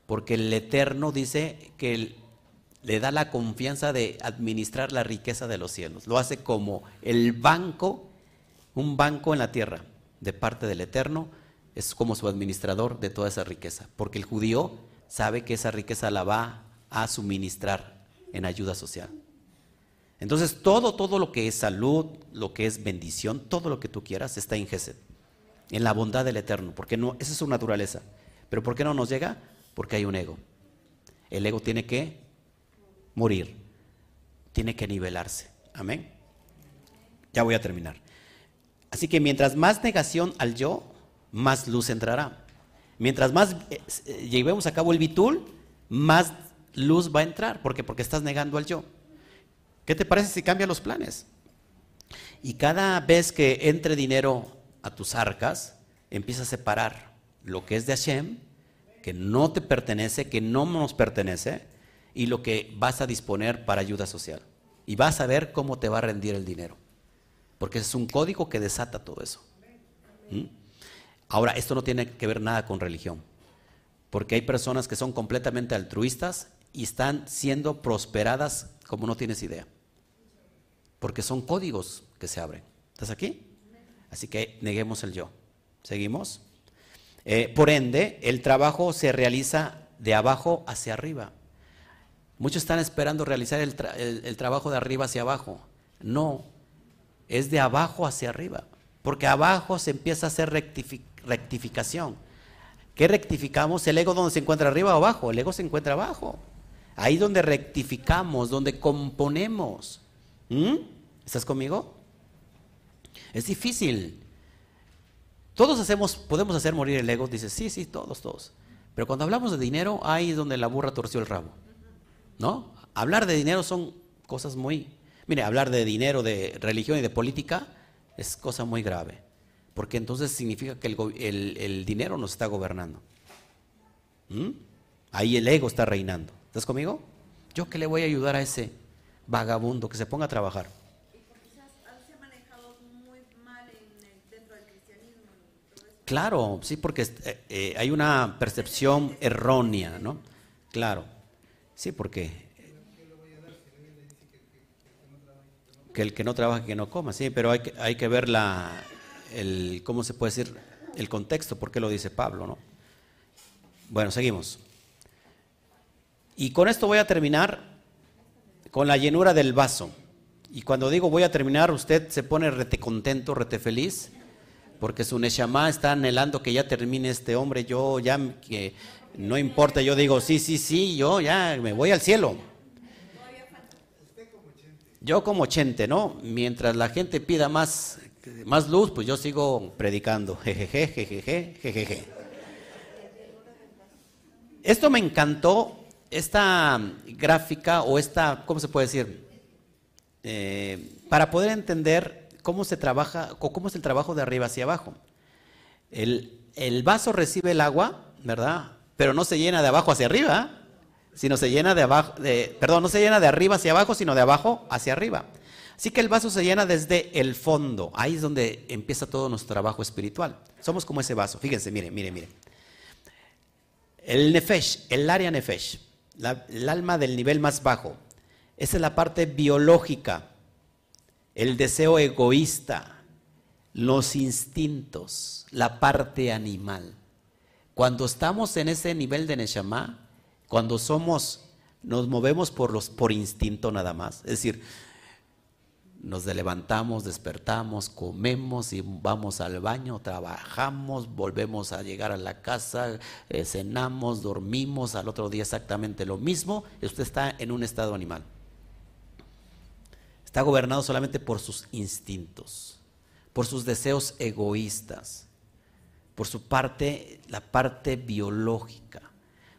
porque el Eterno dice que le da la confianza de administrar la riqueza de los cielos. Lo hace como el banco, un banco en la tierra, de parte del Eterno, es como su administrador de toda esa riqueza, porque el judío sabe que esa riqueza la va a suministrar en ayuda social. Entonces, todo, todo lo que es salud, lo que es bendición, todo lo que tú quieras está en Gesed, en la bondad del Eterno, porque no, esa es su naturaleza. Pero ¿por qué no nos llega? Porque hay un ego. El ego tiene que morir, tiene que nivelarse. Amén. Ya voy a terminar. Así que mientras más negación al yo, más luz entrará. Mientras más eh, eh, llevemos a cabo el bitul, más luz va a entrar. ¿Por qué? Porque estás negando al yo. ¿Qué te parece si cambias los planes? Y cada vez que entre dinero a tus arcas, empieza a separar lo que es de Hashem, que no te pertenece, que no nos pertenece, y lo que vas a disponer para ayuda social. Y vas a ver cómo te va a rendir el dinero. Porque es un código que desata todo eso. ¿Mm? Ahora, esto no tiene que ver nada con religión. Porque hay personas que son completamente altruistas y están siendo prosperadas como no tienes idea. Porque son códigos que se abren. ¿Estás aquí? Así que neguemos el yo. ¿Seguimos? Eh, por ende, el trabajo se realiza de abajo hacia arriba. Muchos están esperando realizar el, el trabajo de arriba hacia abajo. No, es de abajo hacia arriba. Porque abajo se empieza a hacer rectificación. ¿Qué rectificamos? ¿El ego donde se encuentra arriba o abajo? El ego se encuentra abajo. Ahí donde rectificamos, donde componemos. ¿Mm? ¿Estás conmigo? Es difícil. Todos hacemos, podemos hacer morir el ego. Dices, sí, sí, todos, todos. Pero cuando hablamos de dinero, ahí es donde la burra torció el rabo. ¿No? Hablar de dinero son cosas muy... Mire, hablar de dinero, de religión y de política es cosa muy grave. Porque entonces significa que el, dinero nos está gobernando. Ahí el ego está reinando. ¿Estás conmigo? ¿Yo qué le voy a ayudar a ese vagabundo que se ponga a trabajar? Claro, sí, porque eh, eh, hay una percepción errónea, ¿no? Claro, sí, porque que el que no trabaja, que no coma, sí, pero hay que, hay que ver la, el, ¿cómo se puede decir? El contexto, por qué lo dice Pablo, ¿no? Bueno, seguimos. Y con esto voy a terminar con la llenura del vaso. Y cuando digo voy a terminar, usted se pone rete contento, rete feliz, porque su Neshama está anhelando que ya termine este hombre. Yo ya, que no importa, yo digo, sí, sí, sí, yo ya me voy al cielo. Yo como chente, ¿no? Mientras la gente pida más, más luz, pues yo sigo predicando. Jejeje, jejeje, jejeje. Esto me encantó esta gráfica o esta, ¿cómo se puede decir? Eh, para poder entender cómo se trabaja o cómo es el trabajo de arriba hacia abajo. El, el, vaso recibe el agua, ¿verdad? Pero no se llena de abajo hacia arriba, sino se llena de abajo, de, perdón, no se llena de arriba hacia abajo, sino de abajo hacia arriba. Así que el vaso se llena desde el fondo. Ahí es donde empieza todo nuestro trabajo espiritual. Somos como ese vaso. Fíjense, mire, mire, mire. El nefesh, el área nefesh el alma del nivel más bajo. Esa es la parte biológica, el deseo egoísta, los instintos, la parte animal. Cuando estamos en ese nivel de Neshama, cuando somos, nos movemos por, los, por instinto nada más. Es decir, Nos levantamos, despertamos, comemos y vamos al baño, trabajamos, volvemos a llegar a la casa, eh, cenamos, dormimos, al otro día exactamente lo mismo. Usted está en un estado animal. Está gobernado solamente por sus instintos, por sus deseos egoístas, por su parte, la parte biológica.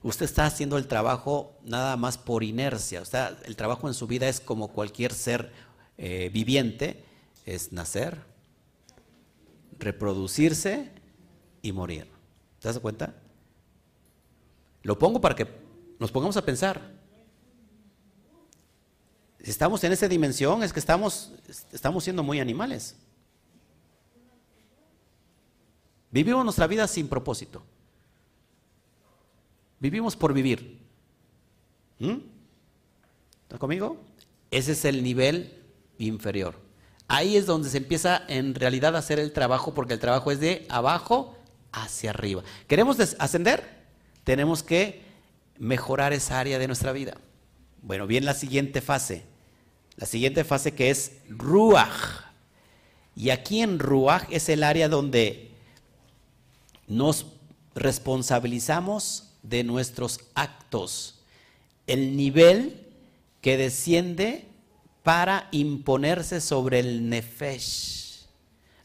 Usted está haciendo el trabajo nada más por inercia. O sea, el trabajo en su vida es como cualquier ser eh, viviente es nacer, reproducirse y morir. ¿Te das cuenta? Lo pongo para que nos pongamos a pensar. Si estamos en esa dimensión es que estamos, estamos siendo muy animales. Vivimos nuestra vida sin propósito. Vivimos por vivir. ¿Mm? ¿Está conmigo? Ese es el nivel inferior. Ahí es donde se empieza en realidad a hacer el trabajo, porque el trabajo es de abajo hacia arriba. ¿Queremos ascender? Tenemos que mejorar esa área de nuestra vida. Bueno, bien la siguiente fase. La siguiente fase que es Ruach. Y aquí en Ruach es el área donde nos responsabilizamos de nuestros actos. El nivel que desciende para imponerse sobre el Nefesh.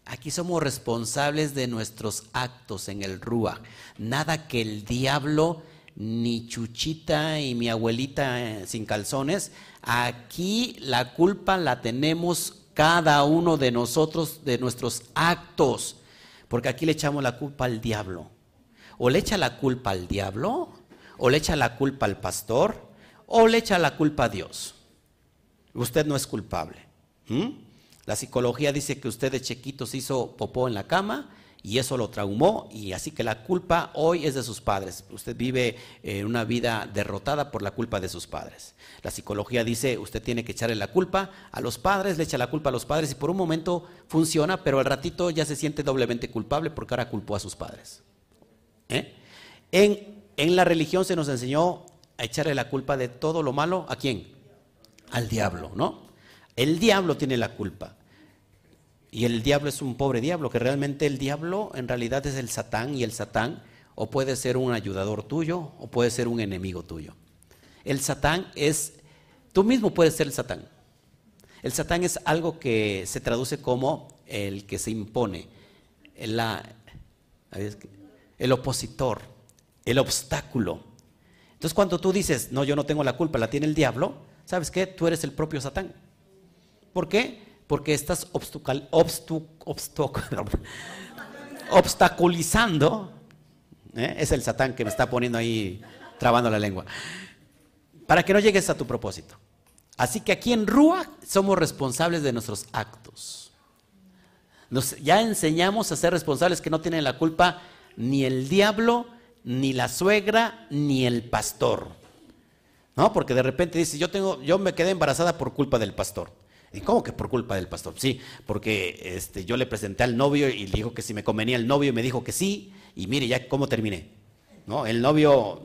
Aquí somos responsables de nuestros actos en el Rúa. Nada que el diablo, ni Chuchita y mi abuelita eh, sin calzones. Aquí la culpa la tenemos cada uno de nosotros de nuestros actos. Porque aquí le echamos la culpa al diablo. O le echa la culpa al diablo, o le echa la culpa al pastor, o le echa la culpa a Dios. Usted no es culpable. La psicología dice que usted de chiquito se hizo popó en la cama y eso lo traumó y así que la culpa hoy es de sus padres. Usted vive eh, una vida derrotada por la culpa de sus padres. La psicología dice usted tiene que echarle la culpa a los padres, le echa la culpa a los padres y por un momento funciona, pero al ratito ya se siente doblemente culpable porque ahora culpó a sus padres. ¿Eh? En, en la religión se nos enseñó a echarle la culpa de todo lo malo a quién? Al diablo, ¿no? El diablo tiene la culpa. Y el diablo es un pobre diablo, que realmente el diablo en realidad es el satán y el satán o puede ser un ayudador tuyo o puede ser un enemigo tuyo. El satán es, tú mismo puedes ser el satán. El satán es algo que se traduce como el que se impone, el, el opositor, el obstáculo. Entonces cuando tú dices, no, yo no tengo la culpa, la tiene el diablo, ¿sabes qué? Tú eres el propio Satán. ¿Por qué? Porque estás (laughs) obstaculizando. ¿eh? Es el Satán que me está poniendo ahí, trabando la lengua. Para que no llegues a tu propósito. Así que aquí en Rúa somos responsables de nuestros actos. Nos, ya enseñamos a ser responsables que no tienen la culpa ni el diablo, ni la suegra, ni el pastor. ¿No? Porque de repente dice, yo, tengo, yo me quedé embarazada por culpa del pastor. ¿Y cómo que por culpa del pastor? Sí, porque este, yo le presenté al novio y le dijo que si me convenía el novio y me dijo que sí, y mire ya cómo terminé. ¿no? El novio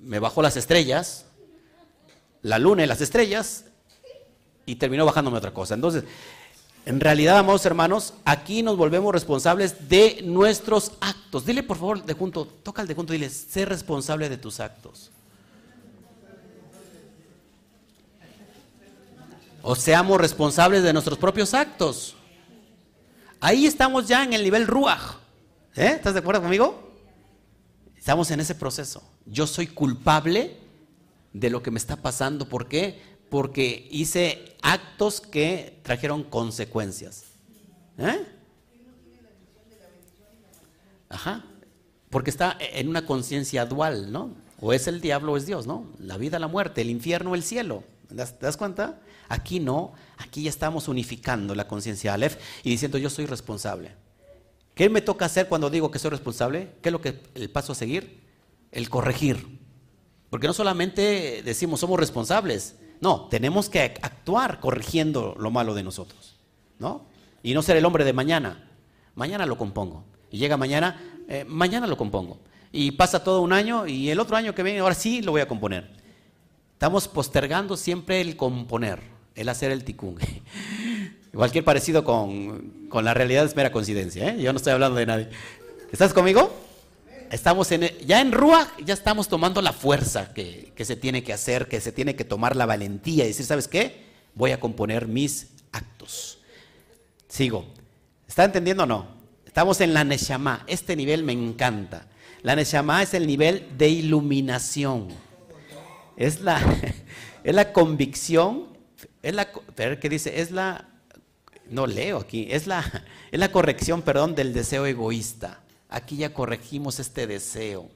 me bajó las estrellas, la luna y las estrellas, y terminó bajándome otra cosa. Entonces, en realidad, amados hermanos, aquí nos volvemos responsables de nuestros actos. Dile por favor de junto, toca al de junto, dile, sé responsable de tus actos. O seamos responsables de nuestros propios actos. Ahí estamos ya en el nivel ruaj. ¿Eh? ¿Estás de acuerdo conmigo? Estamos en ese proceso. Yo soy culpable de lo que me está pasando. ¿Por qué? Porque hice actos que trajeron consecuencias. ¿Eh? Ajá. Porque está en una conciencia dual, ¿no? O es el diablo o es Dios, ¿no? La vida, la muerte, el infierno, el cielo. ¿Te das cuenta? Aquí no, aquí ya estamos unificando la conciencia Aleph y diciendo yo soy responsable. ¿Qué me toca hacer cuando digo que soy responsable? ¿Qué es lo que el paso a seguir? El corregir. Porque no solamente decimos somos responsables, no, tenemos que actuar corrigiendo lo malo de nosotros, ¿no? Y no ser el hombre de mañana. Mañana lo compongo. Y llega mañana, eh, mañana lo compongo. Y pasa todo un año y el otro año que viene, ahora sí lo voy a componer. Estamos postergando siempre el componer el hacer el ticún. (laughs) Cualquier parecido con, con, la realidad es mera coincidencia, ¿eh? Yo no estoy hablando de nadie. ¿Estás conmigo? Estamos en, ya en Rúa, ya estamos tomando la fuerza que, que se tiene que hacer, que se tiene que tomar la valentía y decir, ¿sabes qué? Voy a componer mis actos. Sigo. ¿Está entendiendo o no? Estamos en la Neshama. Este nivel me encanta. La Neshama es el nivel de iluminación. Es la, (laughs) es la convicción, es la, ¿qué dice? Es la, no leo aquí, es la, (laughs) es la corrección, perdón, del deseo egoísta. Aquí ya corregimos este deseo.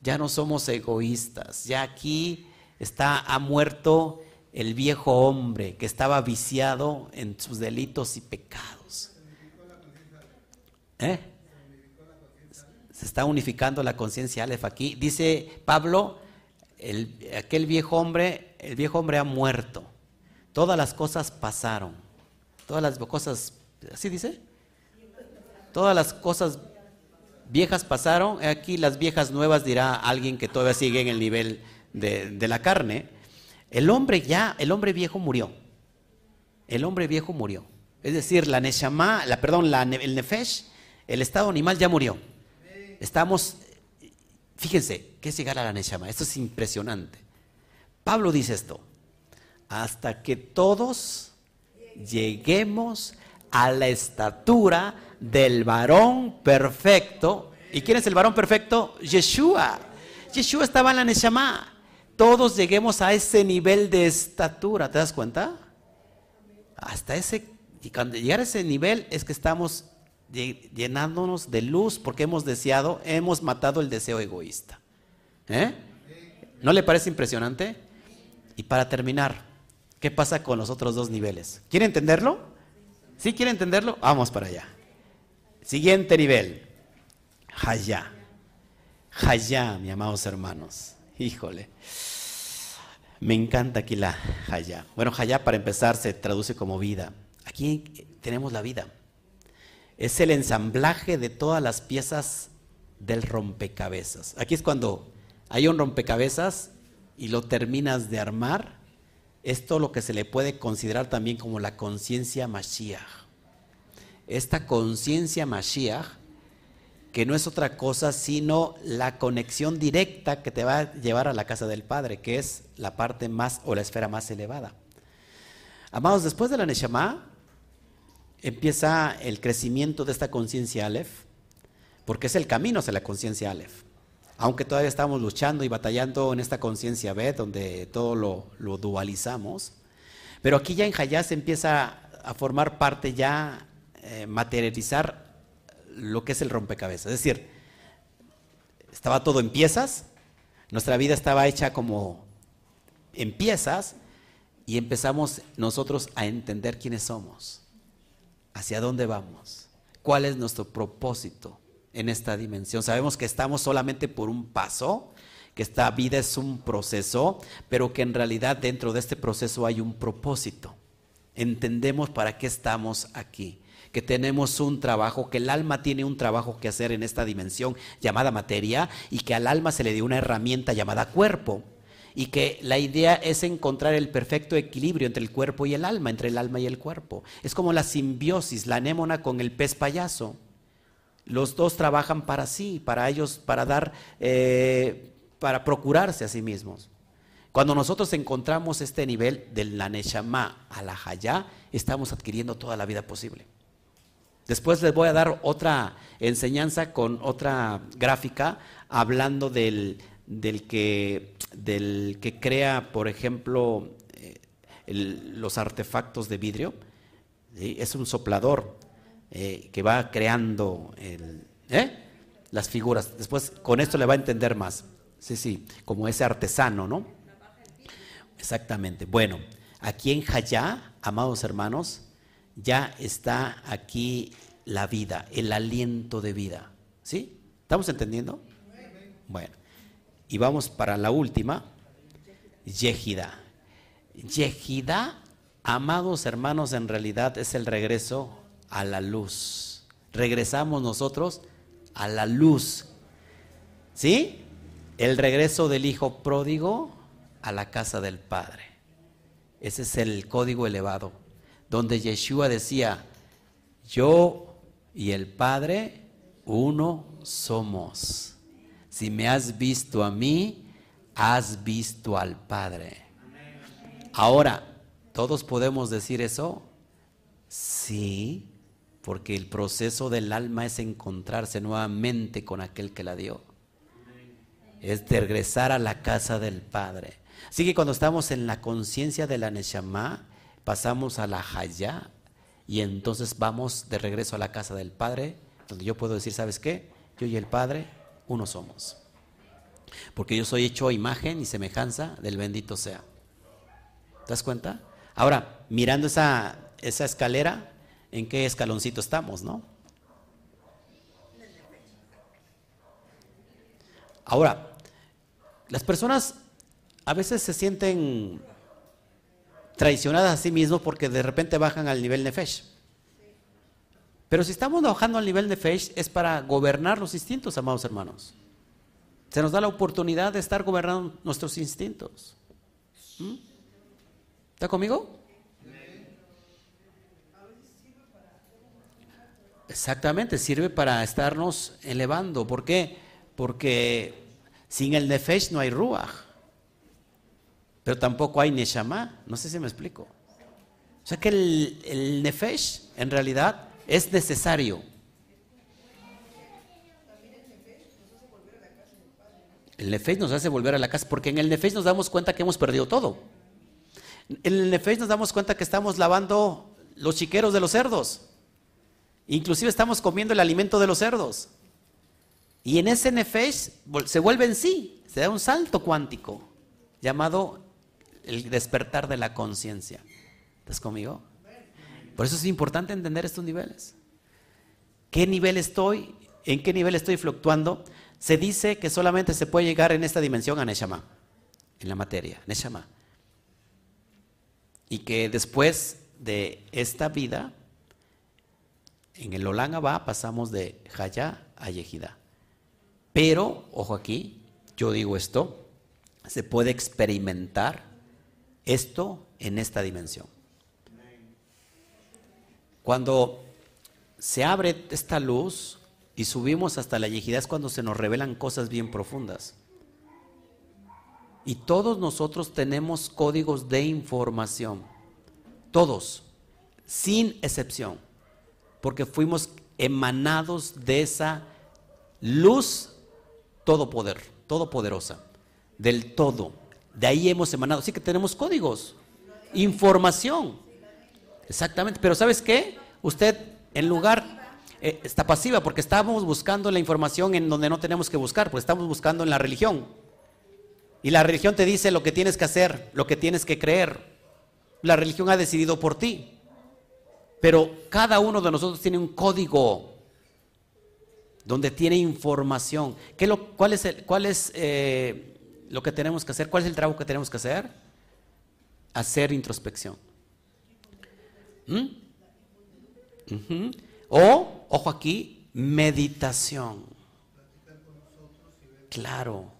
Ya no somos egoístas. Ya aquí está, ha muerto el viejo hombre que estaba viciado en sus delitos y pecados. ¿Eh? Se está unificando la conciencia Aleph aquí. Dice Pablo, el, aquel viejo hombre, el viejo hombre ha muerto. Todas las cosas pasaron. Todas las cosas, ¿así dice? Todas las cosas viejas pasaron. Aquí las viejas nuevas dirá alguien que todavía sigue en el nivel de, la carne. El hombre ya, el hombre viejo murió. El hombre viejo murió. Es decir, la Neshama, la, perdón, el Nefesh, el estado animal ya murió. Estamos, fíjense, ¿qué es llegar a la Neshama? Esto es impresionante. Pablo dice esto, hasta que todos lleguemos a la estatura del varón perfecto. ¿Y quién es el varón perfecto? Yeshua. Yeshua estaba en la Neshama todos lleguemos a ese nivel de estatura. ¿Te das cuenta? Hasta ese, y cuando llegar a ese nivel es que estamos llenándonos de luz porque hemos deseado, hemos matado el deseo egoísta. ¿Eh? ¿No le parece impresionante? Y para terminar, ¿qué pasa con los otros dos niveles? ¿Quiere entenderlo? ¿Sí quiere entenderlo? Vamos para allá. Siguiente nivel. Hayá. Hayá, mis amados hermanos. Híjole. Me encanta aquí la Hayá. Bueno, Hayá para empezar se traduce como vida. Aquí tenemos la vida. Es el ensamblaje de todas las piezas del rompecabezas. Aquí es cuando hay un rompecabezas y lo terminas de armar. Esto lo que se le puede considerar también como la conciencia Mashiach. Esta conciencia Mashiach que no es otra cosa sino la conexión directa que te va a llevar a la casa del Padre, que es la parte más o la esfera más elevada. Amados, después de la Neshama empieza el crecimiento de esta conciencia Aleph, porque es el camino hacia la conciencia Aleph. Aunque todavía estamos luchando y batallando en esta conciencia B, donde todo lo, dualizamos, pero aquí ya en Hayá se empieza a formar parte ya, eh, materializar lo que es el rompecabezas. Es decir, estaba todo en piezas, nuestra vida estaba hecha como en piezas y empezamos nosotros a entender quiénes somos, hacia dónde vamos, cuál es nuestro propósito en esta dimensión. Sabemos que estamos solamente por un paso, que esta vida es un proceso, pero que en realidad dentro de este proceso hay un propósito. Entendemos para qué estamos aquí que tenemos un trabajo, que el alma tiene un trabajo que hacer en esta dimensión llamada materia y que al alma se le dio una herramienta llamada cuerpo. Y que la idea es encontrar el perfecto equilibrio entre el cuerpo y el alma, entre el alma y el cuerpo. Es como la simbiosis, la anémona con el pez payaso. Los dos trabajan para sí, para ellos, para dar, eh, para procurarse a sí mismos. Cuando nosotros encontramos este nivel de la Neshama a la estamos adquiriendo toda la vida posible. Después les voy a dar otra enseñanza con otra gráfica hablando del, que, del que crea, por ejemplo, eh, los artefactos de vidrio. Es un soplador eh, que va creando ¿eh? las figuras. Después con esto le va a entender más. Sí, sí, como ese artesano, ¿no? Exactamente. Bueno, aquí en Jayá, amados hermanos, ya está aquí la vida, el aliento de vida. ¿Sí? ¿Estamos entendiendo? Bueno, y vamos para la última, Yehida. Yehida, amados hermanos, en realidad es el regreso a la luz. Regresamos nosotros a la luz. ¿Sí? El regreso del hijo pródigo a la casa del Padre. Ese es el código elevado donde Yeshua decía, yo y el Padre, uno somos. Si me has visto a mí, has visto al Padre. Ahora, ¿todos podemos decir eso? Sí, porque el proceso del alma es encontrarse nuevamente con aquel que la dio. Es de regresar a la casa del Padre. Así que cuando estamos en la conciencia de la Neshama, pasamos a la Hayá y entonces vamos de regreso a la casa del Padre, donde yo puedo decir, ¿sabes qué? Yo y el Padre, uno somos. Porque yo soy hecho imagen y semejanza del bendito sea. ¿Te das cuenta? Ahora, mirando esa, esa escalera, ¿en qué escaloncito estamos, no? Ahora, las personas a veces se sienten traicionadas a sí mismos porque de repente bajan al nivel Nefesh. Pero si estamos bajando al nivel Nefesh es para gobernar los instintos, amados hermanos. Se nos da la oportunidad de estar gobernando nuestros instintos. ¿Mm? ¿Está conmigo? Exactamente, sirve para estarnos elevando. ¿Por qué? Porque sin el Nefesh no hay Ruach. Pero tampoco hay Neshama. No sé si me explico. O sea que el, el Nefesh en realidad es necesario. El Nefesh nos hace volver a la casa, porque en el Nefesh nos damos cuenta que hemos perdido todo. En el Nefesh nos damos cuenta que estamos lavando los chiqueros de los cerdos. Inclusive estamos comiendo el alimento de los cerdos. Y en ese Nefesh se vuelve en sí, se da un salto cuántico llamado el despertar de la conciencia. ¿Estás conmigo? Por eso es importante entender estos niveles. ¿Qué nivel estoy? ¿En qué nivel estoy fluctuando? Se dice que solamente se puede llegar en esta dimensión a Neshama, en la materia, Neshama. Y que después de esta vida, en el Olam Abba pasamos de Haya a Yehida. Pero, ojo aquí, yo digo esto, se puede experimentar esto en esta dimensión. Cuando se abre esta luz, y subimos hasta la yejidad es cuando se nos revelan cosas bien profundas. Y todos nosotros tenemos códigos de información. Todos, sin excepción. Porque fuimos emanados de esa luz todopoder, todopoderosa, del todo. De ahí hemos emanado. Sí que tenemos códigos, información. Exactamente. Pero ¿sabes qué? Usted, en lugar eh, está pasiva porque estamos buscando la información en donde no tenemos que buscar, pues estamos buscando en la religión. Y la religión te dice lo que tienes que hacer, lo que tienes que creer. La religión ha decidido por ti. Pero cada uno de nosotros tiene un código donde tiene información. ¿Qué lo, ¿Cuál es, cuál es eh, lo que tenemos que hacer? ¿Cuál es el trabajo que tenemos que hacer? Hacer introspección. ¿Mm? O, ojo aquí, meditación. Claro.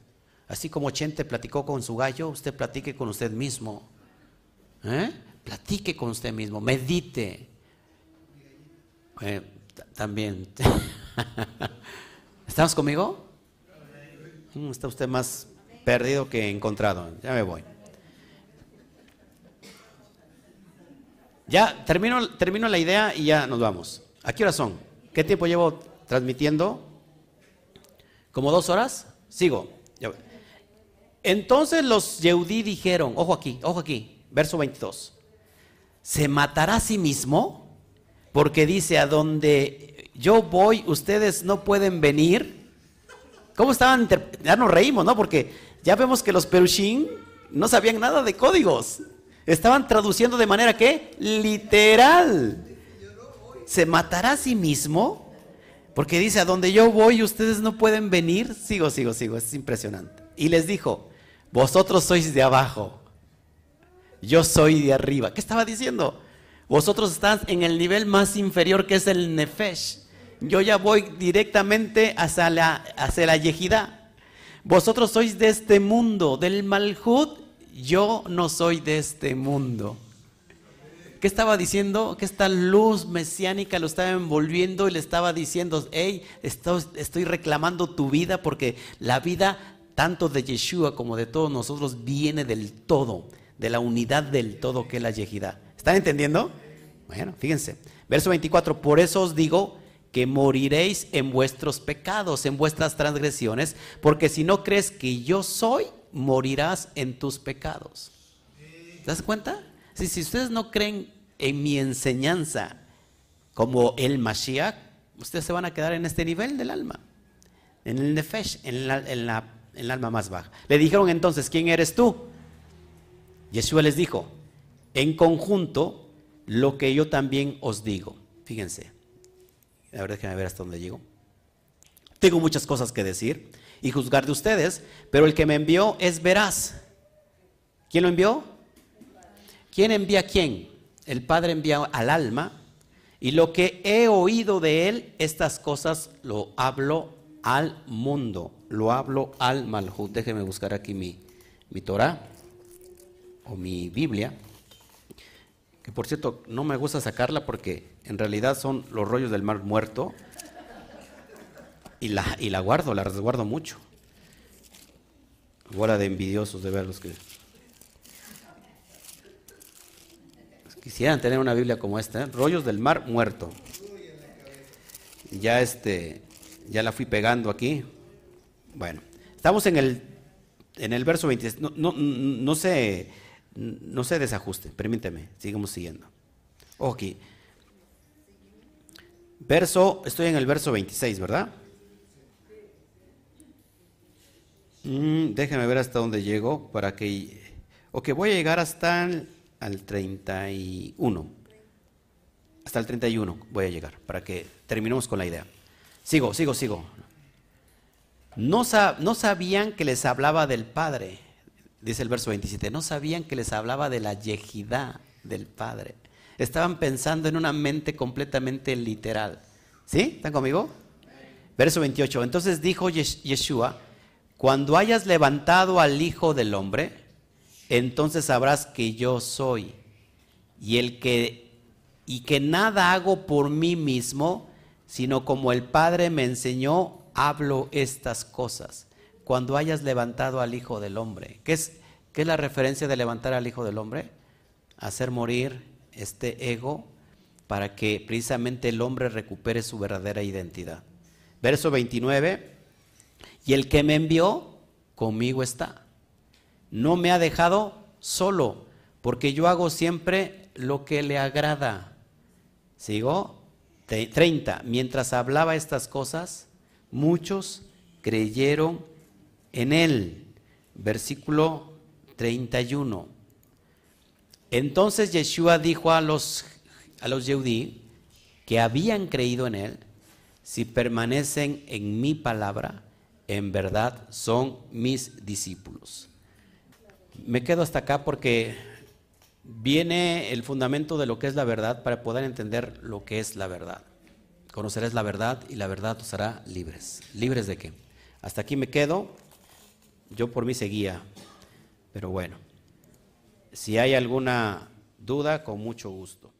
Así como Chente platicó con su gallo, usted platique con usted mismo. ¿Eh? Platique con usted mismo, medite. Eh, también. (laughs) ¿Estamos conmigo? Mm, está usted más perdido que encontrado. Ya me voy. Ya termino, termino la idea y ya nos vamos. ¿A qué horas son? ¿Qué tiempo llevo transmitiendo? ¿Como dos horas? Sigo. Entonces los Yehudí dijeron, ojo aquí, ojo aquí, verso 22, ¿se matará a sí mismo? Porque dice, a donde yo voy, ustedes no pueden venir. ¿Cómo estaban? Ya nos reímos, ¿no? Porque ya vemos que los perushín no sabían nada de códigos. Estaban traduciendo de manera que literal se matará a sí mismo, porque dice, a donde yo voy ustedes no pueden venir. Sigo, sigo, sigo, es impresionante. Y les dijo, vosotros sois de abajo, yo soy de arriba. ¿Qué estaba diciendo? Vosotros están en el nivel más inferior que es el Nefesh. Yo ya voy directamente hacia la, hacia la Yejidá. Vosotros sois de este mundo, del Malhut, yo no soy de este mundo. ¿Qué estaba diciendo? Que esta luz mesiánica lo estaba envolviendo y le estaba diciendo, hey, estoy, reclamando tu vida porque la vida tanto de Yeshua como de todos nosotros viene del todo, de la unidad del todo que es la yejidad. ¿Están entendiendo? Bueno, fíjense. Verso 24, por eso os digo que moriréis en vuestros pecados, en vuestras transgresiones, porque si no crees que yo soy, morirás en tus pecados. ¿Te das cuenta? Si, si ustedes no creen en mi enseñanza como el Mashiach, ustedes se van a quedar en este nivel del alma, en el Nefesh, en el alma más baja. Le dijeron entonces, ¿quién eres tú? Yeshua les dijo, en conjunto, lo que yo también os digo. Fíjense, a ver, déjenme ver hasta dónde llego. Tengo muchas cosas que decir y juzgar de ustedes, pero el que me envió es veraz. ¿Quién lo envió? ¿Quién envía a quién? El Padre envía al alma y lo que he oído de él, estas cosas lo hablo al mundo lo hablo al Malhut. Déjeme buscar aquí mi, mi Torah o mi Biblia. Que por cierto, no me gusta sacarla porque en realidad son los rollos del mar muerto. Y la, y la guardo, la resguardo mucho. Bola de envidiosos de verlos que. Quisieran tener una Biblia como esta, ¿eh? rollos del mar muerto. Ya este, ya la fui pegando aquí. Bueno, estamos en el, en el verso 26. No, no, no, se, no se desajuste, permíteme, sigamos siguiendo. Ok. Verso, estoy en el verso 26, ¿verdad? Mm, déjeme ver hasta dónde llego para que... Ok, voy a llegar hasta el al 31. Hasta el 31 voy a llegar para que terminemos con la idea. Sigo, sigo, sigo. No, sabían que les hablaba del Padre, dice el verso 27, no sabían que les hablaba de la yejidad del Padre. Estaban pensando en una mente completamente literal. ¿Sí? ¿Están conmigo? Verso 28. Entonces dijo Yeshua, cuando hayas levantado al Hijo del Hombre, entonces sabrás que yo soy. Y el que y que nada hago por mí mismo, sino como el Padre me enseñó, hablo estas cosas. Cuando hayas levantado al Hijo del Hombre. ¿Qué es, qué es la referencia de levantar al Hijo del Hombre? Hacer morir este ego para que precisamente el hombre recupere su verdadera identidad. Verso 29. Y el que me envió, conmigo está. No me ha dejado solo, porque yo hago siempre lo que le agrada. ¿Sigo? 30. Mientras hablaba estas cosas, muchos creyeron en él. Versículo 31. Entonces Yeshua dijo a los, a los Yehudí que habían creído en él, si permanecen en mi palabra, en verdad son mis discípulos. Me quedo hasta acá porque viene el fundamento de lo que es la verdad para poder entender lo que es la verdad. Conocerás la verdad y la verdad os hará libres. ¿Libres de qué? Hasta aquí me quedo. Yo por mí seguía. Pero bueno, si hay alguna duda, con mucho gusto.